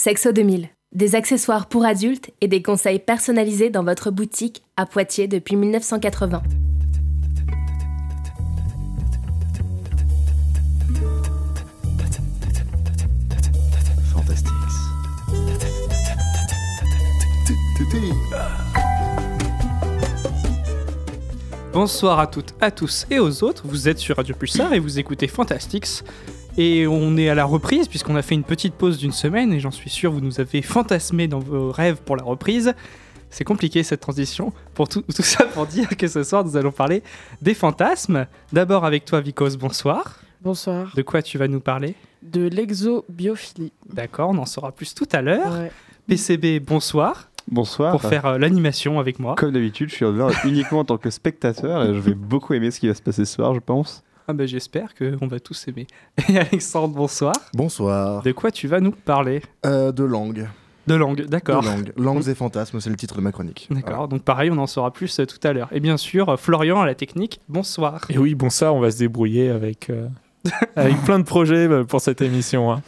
Sexo 2000, des accessoires pour adultes et des conseils personnalisés dans votre boutique à Poitiers depuis 1980. Fantastics. Bonsoir à toutes, à tous et aux autres, vous êtes sur Radio Pulsar et vous écoutez Fantastics. Et on est à la reprise puisqu'on a fait une petite pause d'une semaine et j'en suis sûr vous nous avez fantasmé dans vos rêves pour la reprise. C'est compliqué cette transition. Pour tout, tout ça pour dire que ce soir nous allons parler des fantasmes. D'abord avec toi Vicos, bonsoir. Bonsoir. De quoi tu vas nous parler? De l'exobiophilie. D'accord, on en saura plus tout à l'heure. Ouais. PCB, bonsoir, Bonsoir. pour faire euh, l'animation avec moi. Comme d'habitude, je suis là uniquement en tant que spectateur et je vais beaucoup aimer ce qui va se passer ce soir, je pense. Ah bah j'espère qu'on va tous aimer. Et Alexandre, bonsoir. Bonsoir. De quoi tu vas nous parler? Euh, de langue. De langue, d'accord. De langue. Langues et fantasmes, c'est le titre de ma chronique. D'accord, donc pareil, on en saura plus euh, tout à l'heure. Et bien sûr, euh, Florian à la technique, bonsoir. Et oui, bon ça, on va se débrouiller avec, euh, avec plein de projets euh, pour cette émission. hein.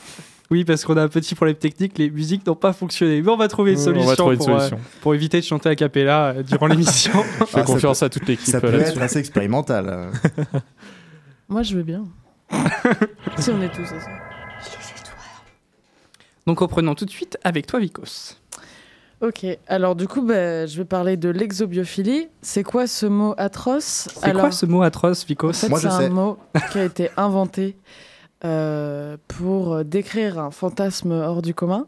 Oui, parce qu'on a un petit problème technique, les musiques n'ont pas fonctionné. Mais on va trouver une solution, va trouver pour, euh, solution. pour éviter de chanter a cappella euh, durant l'émission. Je fais Ah, confiance à toute l'équipe Ça peut être assez expérimental. Moi, je veux bien. si on est tous ensemble. donc reprenons tout de suite avec toi, Vicos. Ok, alors du coup, bah, je vais parler de l'exobiophilie. C'est quoi ce mot atroce? C'est alors, quoi ce mot atroce, Vicos? En fait, Moi, je c'est sais. un mot qui a été inventé euh, pour décrire un fantasme hors du commun.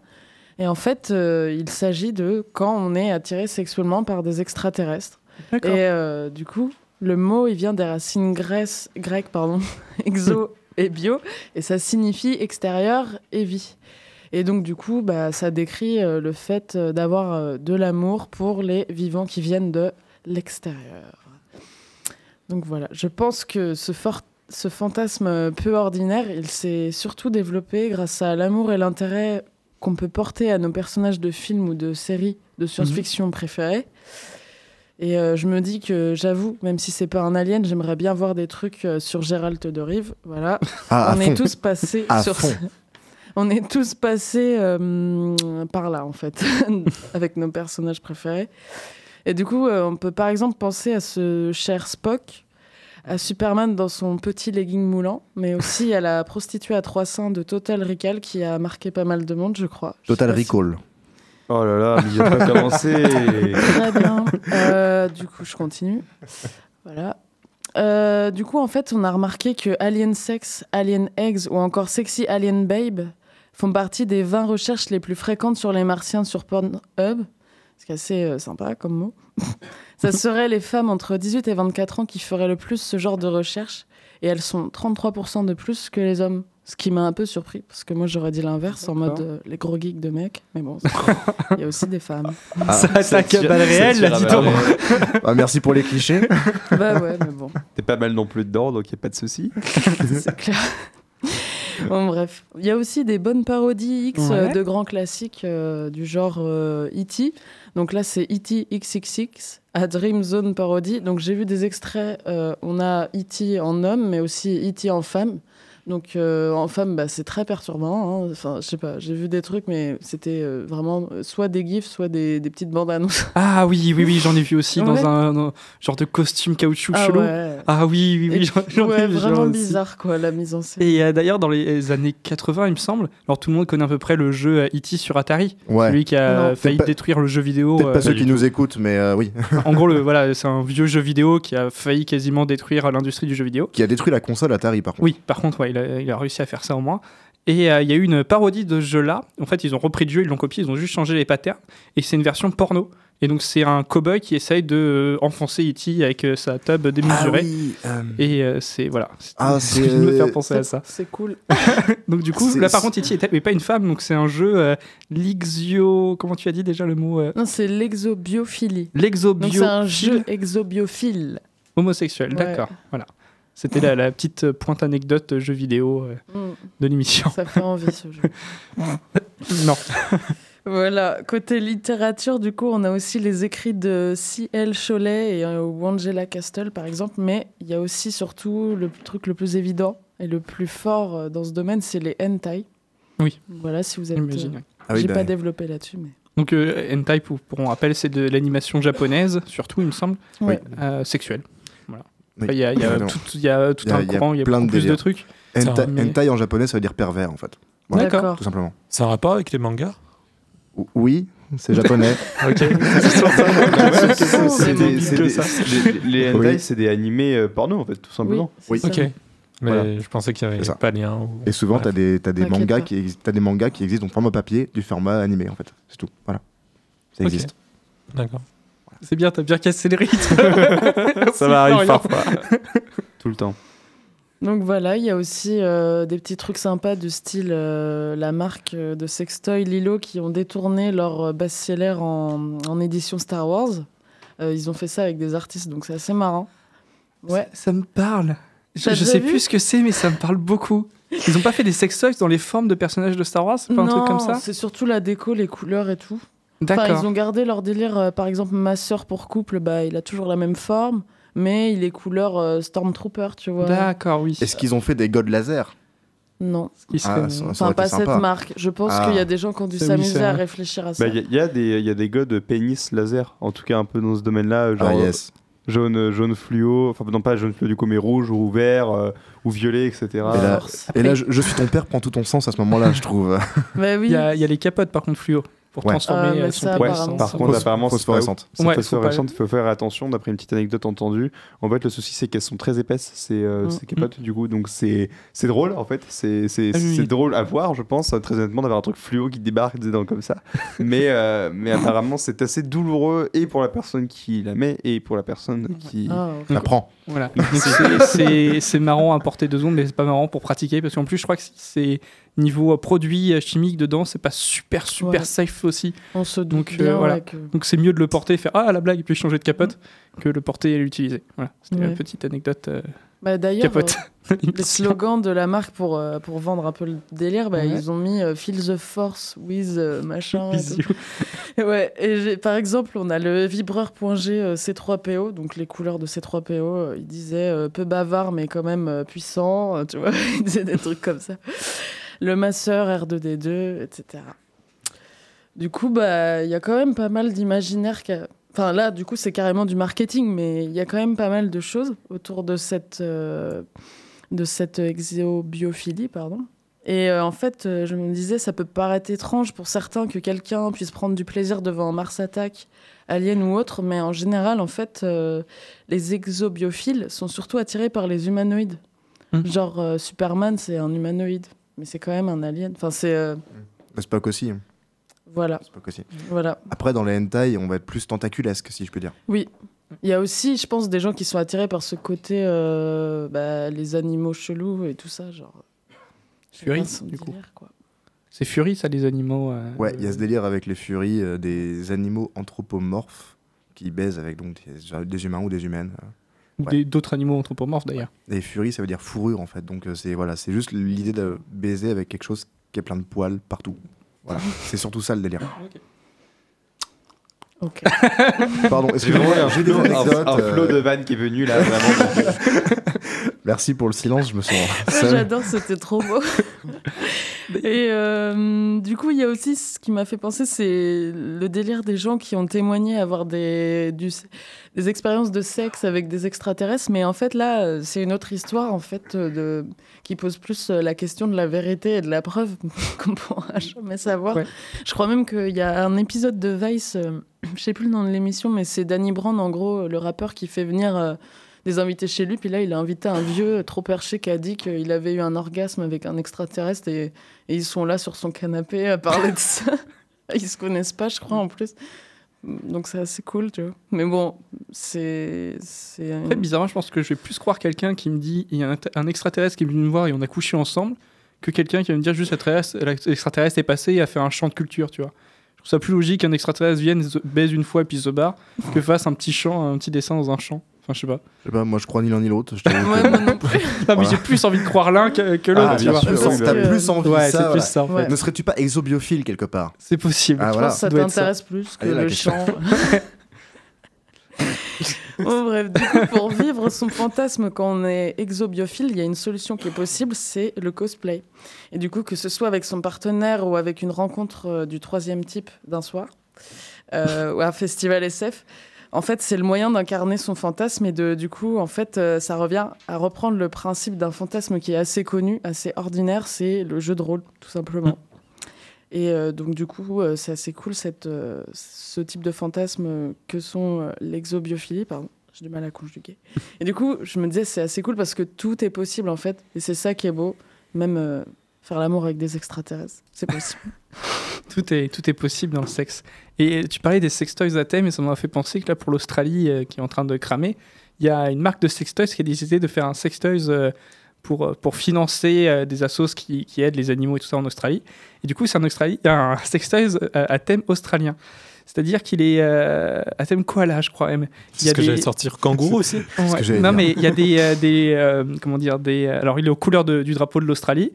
Et en fait, euh, il s'agit de quand on est attiré sexuellement par des extraterrestres. D'accord. Et euh, du coup, le mot, il vient des racines grecques, pardon, exo et bio, et ça signifie extérieur et vie. Et donc, du coup, bah, ça décrit euh, le fait euh, d'avoir euh, de l'amour pour les vivants qui viennent de l'extérieur. Donc voilà, je pense que ce, ce fantasme peu ordinaire, il s'est surtout développé grâce à l'amour et l'intérêt qu'on peut porter à nos personnages de films ou de séries de science-fiction préférés. Et euh, je me dis que j'avoue, même si c'est pas un alien, j'aimerais bien voir des trucs euh, sur Gérald de Rive. Voilà, Ah, on est tous passés sur On est tous passés euh, par là, en fait, avec nos personnages préférés. Et du coup, euh, on peut par exemple penser à ce cher Spock, à Superman dans son petit legging moulant, mais aussi à la prostituée à trois seins de Total Recall qui a marqué pas mal de monde, je crois. Je Total si- Recall. Oh là là, mais il pas commencé. Très bien. Euh, du coup, je continue. Voilà. Euh, du coup, en fait, on a remarqué que Alien Sex, Alien Eggs ou encore Sexy Alien Babe font partie des 20 recherches les plus fréquentes sur les martiens sur Pornhub. Ce qui est assez euh, sympa comme mot. Ça serait les femmes entre 18 et 24 ans qui feraient le plus ce genre de recherche. Et elles sont 33% de plus que les hommes. Ce qui m'a un peu surpris, parce que moi j'aurais dit l'inverse, en mode euh, les gros geeks de mecs. Mais bon, il y a aussi des femmes. Ah, ça attaque à balles réelles, là, dis donc. merci pour les clichés. bah ouais, mais bon. T'es pas mal non plus dedans, donc y a pas de souci. C'est clair. Bon, bref. Il y a aussi des bonnes parodies X euh, de grands classiques euh, du genre euh, E.T. Donc là, c'est E.T. XXX à Dream Zone Parody. Donc j'ai vu des extraits. euh, on a E.T. en homme, mais aussi E.T. en femme. Donc euh, en femme, bah, c'est très perturbant. hein. Enfin, je sais pas, j'ai vu des trucs, mais c'était euh, vraiment euh, soit des gifs, soit des, des petites bandes annonces. Ah oui, oui, oui, j'en ai vu aussi dans Ouais. un, un genre de costume caoutchouc Ah chelou. ouais. Ah oui, oui, oui, j'en ai vu vraiment genre aussi. bizarre quoi, la mise en scène. Et euh, d'ailleurs, dans les années 80, il me semble, alors tout le monde connaît à peu près le jeu E.T. sur Atari, Ouais. celui qui a Non. failli détruire le jeu vidéo. Peut-être euh, pas ceux qui nous écoutent, mais euh, oui. en gros, le, voilà, c'est un vieux jeu vidéo qui a failli quasiment détruire l'industrie du jeu vidéo. Qui a détruit la console Atari, par contre. Oui, par contre, ouais, il, a, il a réussi à faire ça au moins. Et euh, il y a eu une parodie de ce jeu-là. En fait, ils ont repris le jeu, ils l'ont copié, ils ont juste changé les patterns. Et c'est une version porno. Et donc, c'est un cowboy qui essaye de euh, enfoncer E.T. avec euh, sa tub Ah démesurée. oui. euh, Et euh, c'est voilà. Ah, c'est de me faire penser à ça. C'est cool. Donc du coup, là par contre, E.T. est mais pas une femme, donc c'est un jeu euh, l'exio. Comment tu as dit déjà le mot euh, Non, c'est l'exobiophilie. Donc L'exobio. c'est un jeu exobiophile. homosexuel. Ouais. D'accord. Voilà. C'était la, la petite euh, pointe anecdote euh, jeu vidéo euh, Mm, de l'émission. ça fait envie ce jeu. non. Voilà, côté littérature, du coup, on a aussi les écrits de C.L. Cholet et euh, ou Angela Castle, par exemple, mais il y a aussi surtout le truc le plus évident et le plus fort euh, dans ce domaine, c'est les hentai. Oui. Voilà, si vous êtes... J'imagine, euh, ouais. Ah oui, J'ai bah, pas développé là-dessus, mais. Donc euh, hentai, pour, pour on rappelle, c'est de l'animation japonaise, surtout, il me semble, euh, sexuelle. Oui. Il y a, y a tout, il y a tout Il y a- un il y a courant, il y a plein de plus de trucs. Hentai, Ça, en japonais, ça veut dire pervers en fait. Voilà, D'accord. Tout simplement. C'est un rapport avec les mangas? O- Oui, c'est japonais. Ok. Ça, ça. les- hentai, c'est des animés euh, porno en fait, tout simplement. Oui, ça. Ok. Mais Voilà. je pensais qu'il n'y avait ça. pas de lien. ou- Et souvent, Bref. t'as des, t'as des mangas qui t'as des mangas qui existent donc format papier du format animé en fait. C'est tout. Voilà. Ça existe. D'accord. C'est bien, t'as bien cassé le rythme. Ça m'arrive parfois. Tout le temps. Donc voilà, il y a aussi euh, des petits trucs sympas du style euh, la marque euh, de sextoy Lilo qui ont détourné leur best-seller en, en édition Star Wars. Euh, ils ont fait ça avec des artistes, donc c'est assez marrant. Ouais. Ça, ça me parle. Je, je sais plus ce que c'est, mais ça me parle beaucoup. Ils ont pas fait des sextoys dans les formes de personnages de Star Wars C'est pas un truc comme ça? c'est surtout la déco, les couleurs et tout. Enfin, D'accord. ils ont gardé leur délire. euh, par exemple, ma sœur pour couple, bah, il a toujours la même forme, mais il est couleur euh, Stormtrooper, tu vois. D'accord, oui. Est-ce qu'ils ont fait des god laser? Non. Ah, ça- Enfin, pas cette marque. Je pense Ah. qu'il y a des gens qui ont dû Ça, oui, s'amuser à réfléchir à ça. Bah, Il y, a- y a des il y a des gods pénis laser, en tout cas un peu dans ce domaine-là, genre Ah yes. jaune, jaune fluo, enfin non pas jaune fluo du coup, mais rouge ou vert euh, ou violet, etc. Et là, Force. et là je, je suis ton père prend tout ton sens à ce moment-là, je trouve. Bah oui. Il y, y a les capotes par contre fluo pour Ouais. transformer Ah, euh, ça, son Ouais, apparemment, par c'est contre, apparemment, c'est phosphorescente. C'est Ouais, pas faut pas- phosphorescente, il faut faire attention. D'après une petite anecdote entendue, en fait, le souci c'est qu'elles sont très épaisses, ces, euh, Mm. ces capotes, du coup, donc c'est c'est drôle en fait. C'est c'est Ah c'est drôle à voir, je pense, très honnêtement, d'avoir un truc fluo qui débarque dedans comme ça. mais euh, mais apparemment, c'est assez douloureux et pour la personne qui la met et pour la personne qui. Ah, ok. Ça prend. Voilà. C'est- marrant à porter deux secondes, mais c'est pas marrant pour pratiquer parce qu'en plus, je crois que c'est niveau euh, produit euh, chimique dedans, c'est pas super super Ouais. safe aussi. On se doute Donc, euh, bien voilà. ouais, que- Donc c'est mieux de le porter et faire ah la blague et puis changer de capote que le porter et l'utiliser. Voilà. C'était Ouais. une petite anecdote euh, Bah, D'ailleurs, euh, les slogans de la marque pour, euh, pour vendre un peu le délire, bah, Ouais. ils ont mis euh, Feel the Force with euh, machin. et. Ouais, et par exemple, on a le vibreur.g euh, C3PO, donc les couleurs de C3PO. euh, il disait euh, peu bavard, mais quand même puissant, tu vois. il disait des trucs comme ça. Le masseur R2D2, etc. Du coup, bah, il y a quand même pas mal d'imaginaire. qu'a- Enfin, là, du coup, c'est carrément du marketing, mais il y a quand même pas mal de choses autour de cette, euh, de cette exobiophilie, pardon. Et euh, en fait, euh, je me disais, ça peut paraître étrange pour certains que quelqu'un puisse prendre du plaisir devant Mars Attack, Alien ou autre, mais en général, en fait, euh, les exobiophiles sont surtout attirés par les humanoïdes. Mhm. Genre, euh, Superman, c'est un humanoïde, mais c'est quand même un alien. Enfin, c'est. Spock aussi. Voilà, voilà. Après, dans les hentai, on va être plus tentaculesque, si je peux dire. Oui. Il y a aussi, je pense, des gens qui sont attirés par ce côté, euh, bah, les animaux chelous et tout ça, genre. Fury, du coup. C'est Fury ça les animaux. euh, Ouais, il y a ce délire avec les furies, euh, des animaux anthropomorphes qui baisent avec donc des, des humains ou des humaines. ou ouais. des- d'autres animaux anthropomorphes d'ailleurs. Les furies, ça veut dire fourrure en fait. Donc euh, c'est voilà, c'est juste l'idée de baiser avec quelque chose qui est plein de poils partout. Voilà, c'est surtout ça le délire. Ok. Pardon, excusez-moi, vraiment un j'ai des un- anecdotes. un flot euh, de vannes qui est venu là, vraiment. Merci pour le silence, je me sens seul. J'adore, c'était trop beau. Et euh, du coup, il y a aussi ce qui m'a fait penser, c'est le délire des gens qui ont témoigné avoir des, du- des expériences de sexe avec des extraterrestres. Mais en fait, là, c'est une autre histoire en fait de, qui pose plus la question de la vérité et de la preuve qu'on pourra jamais savoir. Ouais. Je crois même qu'il y a un épisode de Vice, euh, je sais plus le nom de l'émission, mais c'est Danny Brand, en gros, le rappeur qui fait venir. euh, des invités chez lui, puis là il a invité un vieux trop perché qui a dit qu'il avait eu un orgasme avec un extraterrestre et, et ils sont là sur son canapé à parler de ça. Ils se connaissent pas, je crois, en plus. Donc c'est assez cool, tu vois. Mais bon, c'est. c'est une- Après, bizarrement, je pense que je vais plus croire quelqu'un qui me dit il y a un, un extraterrestre qui est venu me voir et on a couché ensemble que quelqu'un qui va me dire juste l'extraterrestre est passé et a fait un chant de culture, tu vois. Je trouve ça plus logique qu'un extraterrestre vienne, se- baise une fois et puis se barre que fasse un petit chant, un petit dessin dans un champ. Enfin, je sais pas. Je sais pas, moi je crois ni l'un ni l'autre. je t'avoue Ouais, que- moi non plus. Non, mais Voilà. j'ai plus envie de croire l'un que, que l'autre, Ah, tu bien vois. t'as que- plus envie Ouais, de ça. voilà. plus ça en fait. Ouais. Ne serais-tu pas exobiophile quelque part? C'est possible. Ah, Je voilà. pense que ça t'intéresse plus que Allez, le chant. Bon, bref, du coup, pour vivre son fantasme quand on est exobiophile, il y a une solution qui est possible, c'est le cosplay. Et du coup, que ce soit avec son partenaire ou avec une rencontre euh, du troisième type d'un soir, euh, ou un festival SF, en fait, c'est le moyen d'incarner son fantasme et de, du coup, en fait, euh, ça revient à reprendre le principe d'un fantasme qui est assez connu, assez ordinaire, c'est le jeu de rôle, tout simplement. Et euh, donc, du coup, euh, c'est assez cool cette, euh, ce type de fantasme que sont l'exobiophilie, pardon. J'ai du mal à conjuguer. Et du coup, je me disais, c'est assez cool parce que tout est possible, en fait. Et c'est ça qui est beau. Même faire l'amour avec des extraterrestres, c'est possible. Tout est, tout est possible dans le sexe. Et tu parlais des sextoys à thème et ça m'a fait penser que là, pour l'Australie euh, qui est en train de cramer, il y a une marque de sextoys qui a décidé de faire un sextoys euh, pour, euh, pour financer euh, des assos qui, qui aident les animaux et tout ça en Australie. Et du coup, c'est Australie, a un sextoys euh, à thème australien. C'est-à-dire qu'il est euh, à thème koala, je crois même. C'est ce que des- j'allais sortir kangourou aussi. ce que Non, dire. mais il y a des, euh, des euh, comment dire, des. Alors, il est aux couleurs de- du drapeau de l'Australie.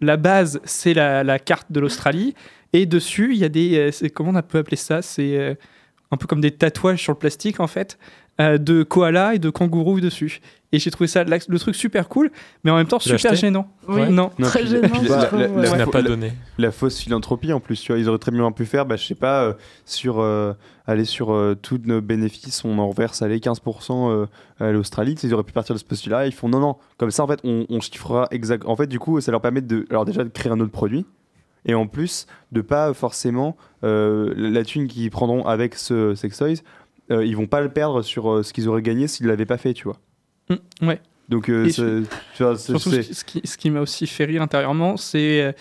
La base, c'est la, carte de l'Australie. Et dessus, il y a des. euh, comment on peut appeler ça? C'est euh, un peu comme des tatouages sur le plastique, en fait, euh, de koala et de kangourou dessus. Et j'ai trouvé ça la- le truc super cool, mais en même temps super gênant. Oui. Non. Non, Très puis- gênant, puis la- trouve, la- ouais. la- Tu n'as la- pas la- donné. la fausse philanthropie en plus, tu vois, ils auraient très bien pu faire, bah, je sais pas, euh, sur euh, aller sur euh, tous nos bénéfices, on en reverse allez, 15% euh, à l'Australie, ils auraient pu partir de ce postulat, ils font non, non, comme ça en fait on, on chiffrera exact. En fait, du coup, ça leur permet de, alors déjà de créer un autre produit. Et en plus, de pas forcément euh, la thune qu'ils prendront avec ce Sextoys, euh, ils vont pas le perdre sur euh, ce qu'ils auraient gagné s'ils l'avaient pas fait, tu vois. Mm, ouais. Donc, euh, Et c'est- tu vois, c'est- Surtout, ce c'est- qui, ce qui- ce qui m'a aussi fait rire intérieurement, c'est. euh,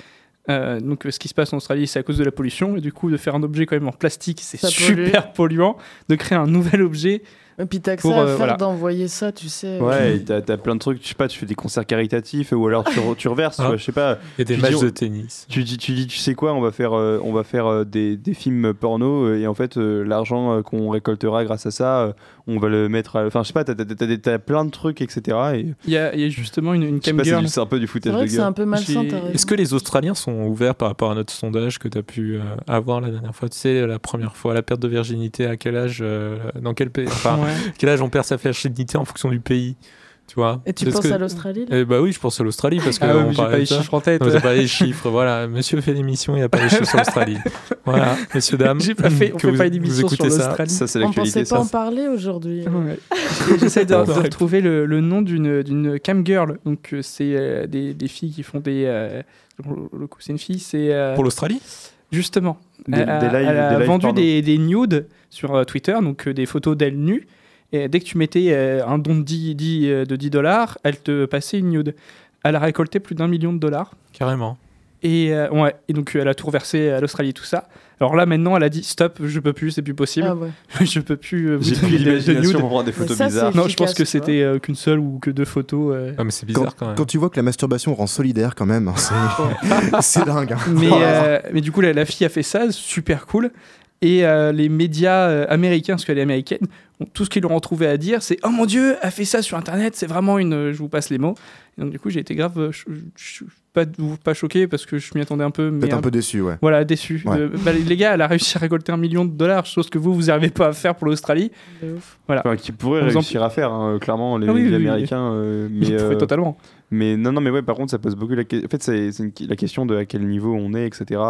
euh, donc, euh, ce qui se passe en Australie, c'est à cause de la pollution. Et du coup, de faire un objet quand même en plastique, c'est Ça pollue. super polluant. De créer un nouvel objet. Et puis t'as que Pour, ça à euh, faire voilà. d'envoyer ça, tu sais. Ouais, et t'as, t'as plein de trucs, je sais pas, tu fais des concerts caritatifs ou alors tu, re- tu reverses, tu Ah. vois, je sais pas. A des Tu matchs dis- de tennis. Tu dis, tu dis, tu sais quoi, on va faire, euh, on va faire euh, des, des films porno euh, et en fait, euh, l'argent euh, qu'on récoltera grâce à ça, euh, on va le mettre. à- Enfin, je sais pas, t'as, t'as, t'as t'as plein de trucs, etc. Et Il y a, il y a justement une, une je sais cam pas, c'est, girl. c'est un peu du C'est foutage vrai de que c'est un peu malsain, t'as. Est-ce que les Australiens sont ouverts par rapport à notre sondage que tu as pu euh, avoir la dernière fois? Tu sais, la première fois, la perte de virginité, à quel âge, euh, dans quel pays Enfin, Ouais. quel âge on perd sa virginité en fonction du pays? Tu vois Et tu penses que- à l'Australie Eh bah oui, je pense à l'Australie parce que Ah ouais, on pas les ça. chiffres en tête. Pas les chiffres, voilà. Monsieur fait l'émission, il n'y a pas les chiffres sur l'Australie. Voilà, messieurs, dames. J'ai pas fait, on que fait vous- pas vous d'émission sur écoutez ça. l'Australie. Ça, c'est On pensait pas Ça, en parler aujourd'hui. Ouais. J'essaie de, de retrouver le, le nom d'une d'une cam girl. Donc, euh, c'est euh, des, des filles qui font des. euh, pour le coup, c'est une fille, c'est. euh, Pour l'Australie? Justement. Des- elle, a- des lives- elle a des lives vendu des, des nudes sur Twitter, donc des photos d'elle nue. Et dès que tu mettais euh, un don de 10, 10, euh, de 10 dollars, elle te passait une nude. Elle a récolté plus d'un million de dollars. Carrément. Et, euh, ouais, et donc elle a tout reversé à l'Australie, tout ça. Alors là, maintenant, elle a dit stop, je peux plus, c'est plus possible. Ah ouais. je peux plus euh, vous J'ai plus donner de- de nudes. pour des photos ça, bizarres. Non, je pense que c'était euh, qu'une seule ou que deux photos. euh. Ah, mais c'est bizarre quand même. Quand tu vois que la masturbation rend solidaire quand même, hein, c'est dingue. hein. Mais, euh, du coup, la, la fille a fait ça, super cool. Et euh, les médias euh, américains, parce qu'elle est américaine, ont- tout ce qu'ils leur ont trouvé à dire, c'est Oh mon Dieu, elle fait ça sur Internet, c'est vraiment une. euh, Je vous passe les mots. Et donc, du coup, j'ai été grave. je- je suis pas, pas choqué parce que je m'y attendais un peu. Peut-être un un- peu déçu, ouais. Voilà, déçu. Ouais. Euh, bah, les gars, elle a réussi à récolter un million de dollars, chose que vous, vous n'arrivez pas à faire pour l'Australie. Ouf. Enfin, qui exemple- réussir à faire, hein, clairement, les, Ah oui, les oui, oui. Américains. euh, Ils mais, pourraient euh, totalement. Mais non, non, mais ouais, par contre, ça pose beaucoup la question. En fait, c'est la question de à quel niveau on est, etc.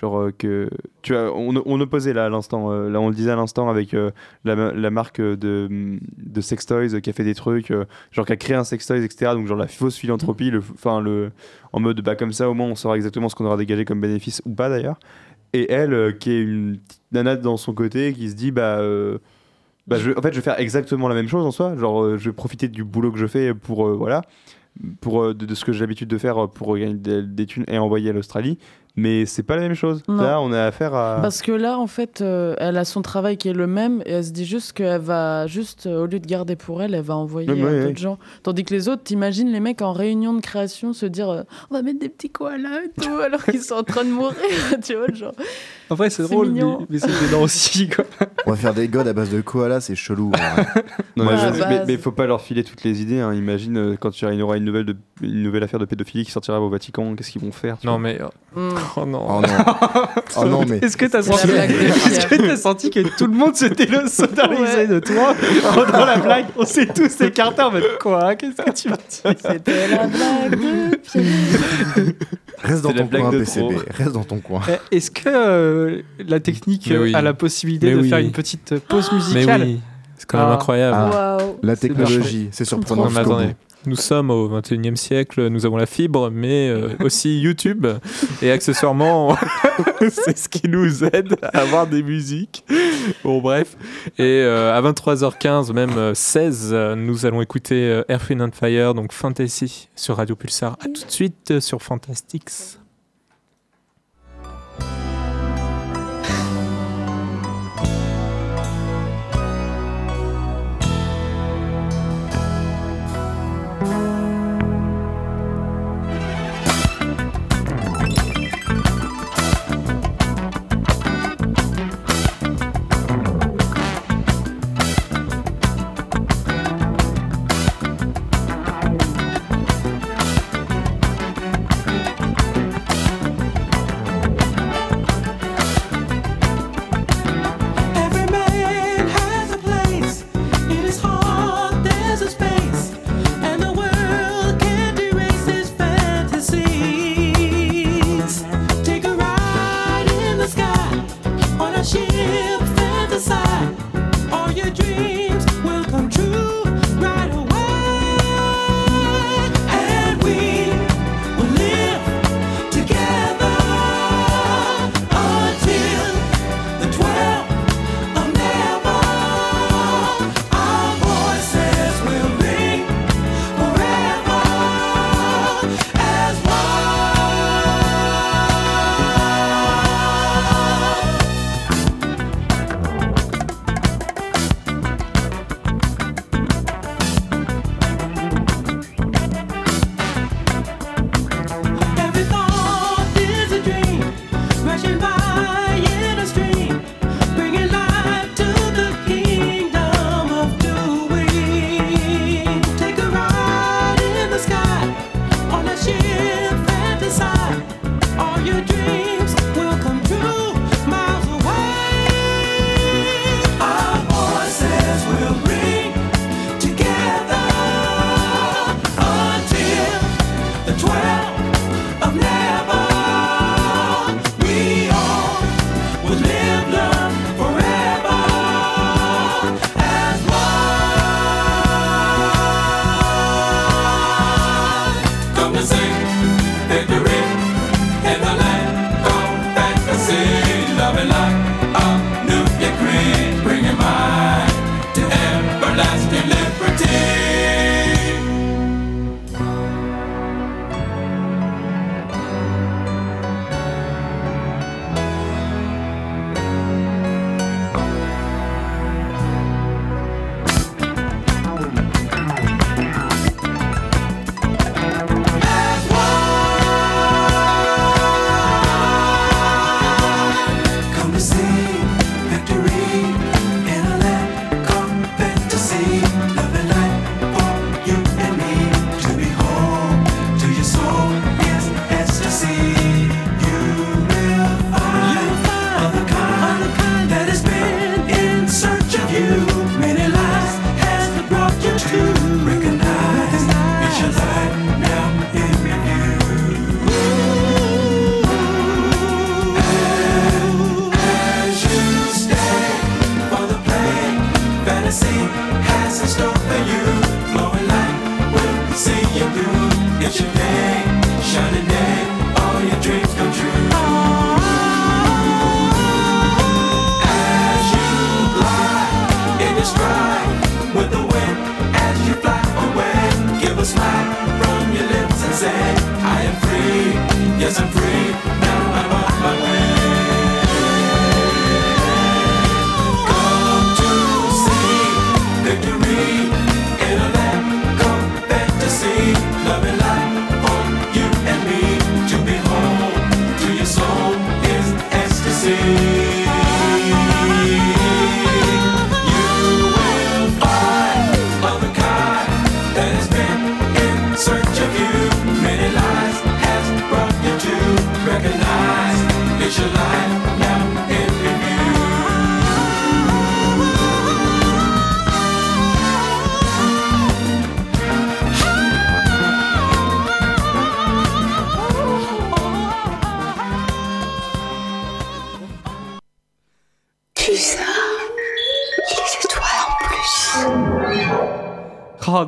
Genre euh, que. Tu vois, on, on opposait là à l'instant. euh, là, on le disait à l'instant avec euh, la, la marque de, de Sextoys qui a fait des trucs, genre qui a créé un Sextoys, etc. Donc, genre la fausse philanthropie, le, enfin, le, en mode, bah, comme ça, au moins, on saura exactement ce qu'on aura dégagé comme bénéfice ou pas d'ailleurs. Et elle, qui est une petite nana dans son côté, qui se dit, bah. bah, je, en fait, je vais faire exactement la même chose en soi. Genre, je vais profiter du boulot que je fais pour, voilà, pour de, ce que j'ai l'habitude de faire pour gagner des, des thunes et envoyer à l'Australie. Mais c'est pas la même chose. Non. Là, on a affaire à. Parce que là, en fait, euh, elle a son travail qui est le même et elle se dit juste qu'elle va juste, euh, au lieu de garder pour elle, elle va envoyer Ouais, à ouais, d'autres ouais. gens. Tandis que les autres, t'imagines les mecs en réunion de création se dire euh, on va mettre des petits koalas et tout alors qu'ils sont en train de mourir, tu vois, genre. En vrai, c'est drôle, mais, mignon. mais c'est gênant aussi, quoi. On va faire des godes à base de koala, c'est chelou. hein. Non, Ouais, mais, je- mais faut pas leur filer toutes les idées. hein. Imagine euh, quand il y aura une nouvelle, de, une nouvelle affaire de pédophilie qui sortira au Vatican, qu'est-ce qu'ils vont faire Non, mais euh, Oh non. Oh non. oh non mais... Est-ce que t'as senti... Est senti... que tout le monde s'était le solidarisé ouais. de toi pendant la blague On s'est tous écartés en mode quoi Qu'est-ce que tu me dis C'était la blague de Pierre. Reste dans, ton coin, PCB. Reste dans ton coin. Eh, est-ce que euh, la technique oui. a la possibilité Mais de oui. faire une petite pause musicale oui. C'est quand même ah. incroyable. Ah. Wow. La technologie, c'est surprenant nous sommes au 21e siècle, nous avons la fibre, mais euh, aussi YouTube. Et accessoirement, c'est ce qui nous aide à avoir des musiques. Bon, bref. Et euh, à 23h15, même euh, 16, nous allons écouter Airfin and Fire, donc Fantasy, sur Radio Pulsar. À tout de suite sur Fantastics.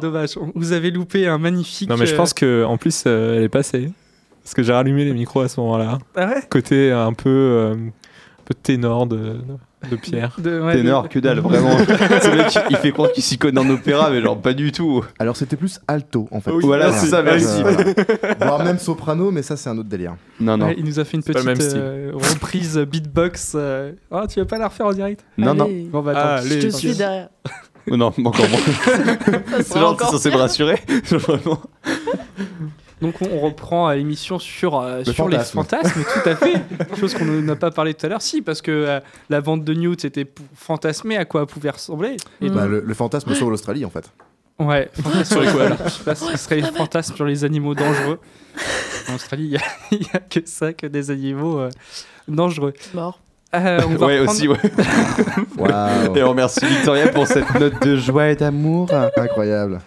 Dommage, vous avez loupé un magnifique. Non, mais je euh, pense que en plus, euh, elle est passée. Parce que j'ai rallumé les micros à ce moment-là. Ah ouais? Côté un peu, euh, un peu ténor de, de Pierre. de, ouais, Ténor, de- que dalle, vraiment. Ce mec, il fait croire qu'il s'y connaît en opéra, mais genre pas du tout. Alors c'était plus alto en fait. Oui, voilà, c'est ça, merci. voilà. Voire même soprano, mais ça c'est un autre délire. Non, non. Ouais, il nous a fait une petite euh, reprise beatbox. euh. Oh, tu veux pas la refaire en direct? Non, non. Bon, bah, Ah, attends. Je te suis derrière. Non, encore moins. C'est genre, encore censé me rassurer Vraiment. Donc on, reprend l'émission sur, euh, Le sur les fantasme. fantasmes, tout à fait. Chose qu'on n'a pas parlé tout à l'heure. Si, parce que euh, la vente de Newt, c'était pour fantasmer à quoi elle pouvait ressembler. Et Mm. Bah, le, le fantasme sauve l'Australie en fait. Ouais, fantasme sur les koalas. Je sais pas si ce serait les fantasmes sur les animaux dangereux. En Australie, il y a- il y, a que ça, que des animaux euh, dangereux. Mort. Euh, on va Ouais, reprendre- aussi, ouais. Et on remercie Victoria pour cette note de joie et d'amour. incroyable.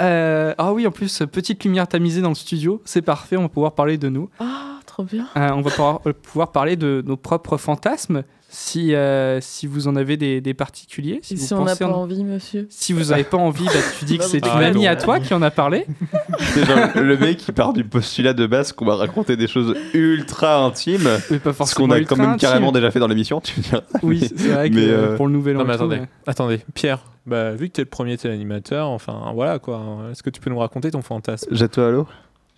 Euh, ah oui, en plus, petite lumière tamisée dans le studio, c'est parfait, on va pouvoir parler de nous. Ah, trop bien. Euh, on va pouvoir, euh, pouvoir parler de nos propres fantasmes, si, euh, si vous en avez des, des particuliers. Si, vous si on n'a pas en- envie, monsieur si vous n'avez pas envie, bah, tu dis que c'est une amie à toi qui en a parlé. C'est genre le mec qui part du postulat de base qu'on va raconter des choses ultra intimes. Mais pas Ce qu'on a quand même intime. carrément déjà fait dans l'émission, tu veux dire. Oui, c'est vrai que mais, euh, euh, pour le nouvel an. Non, mais tout, attendez, ouais. attendez. Pierre, bah, vu que t'es le premier téléanimateur, enfin voilà quoi. Est-ce que tu peux nous raconter ton fantasme? Jette-toi à l'eau.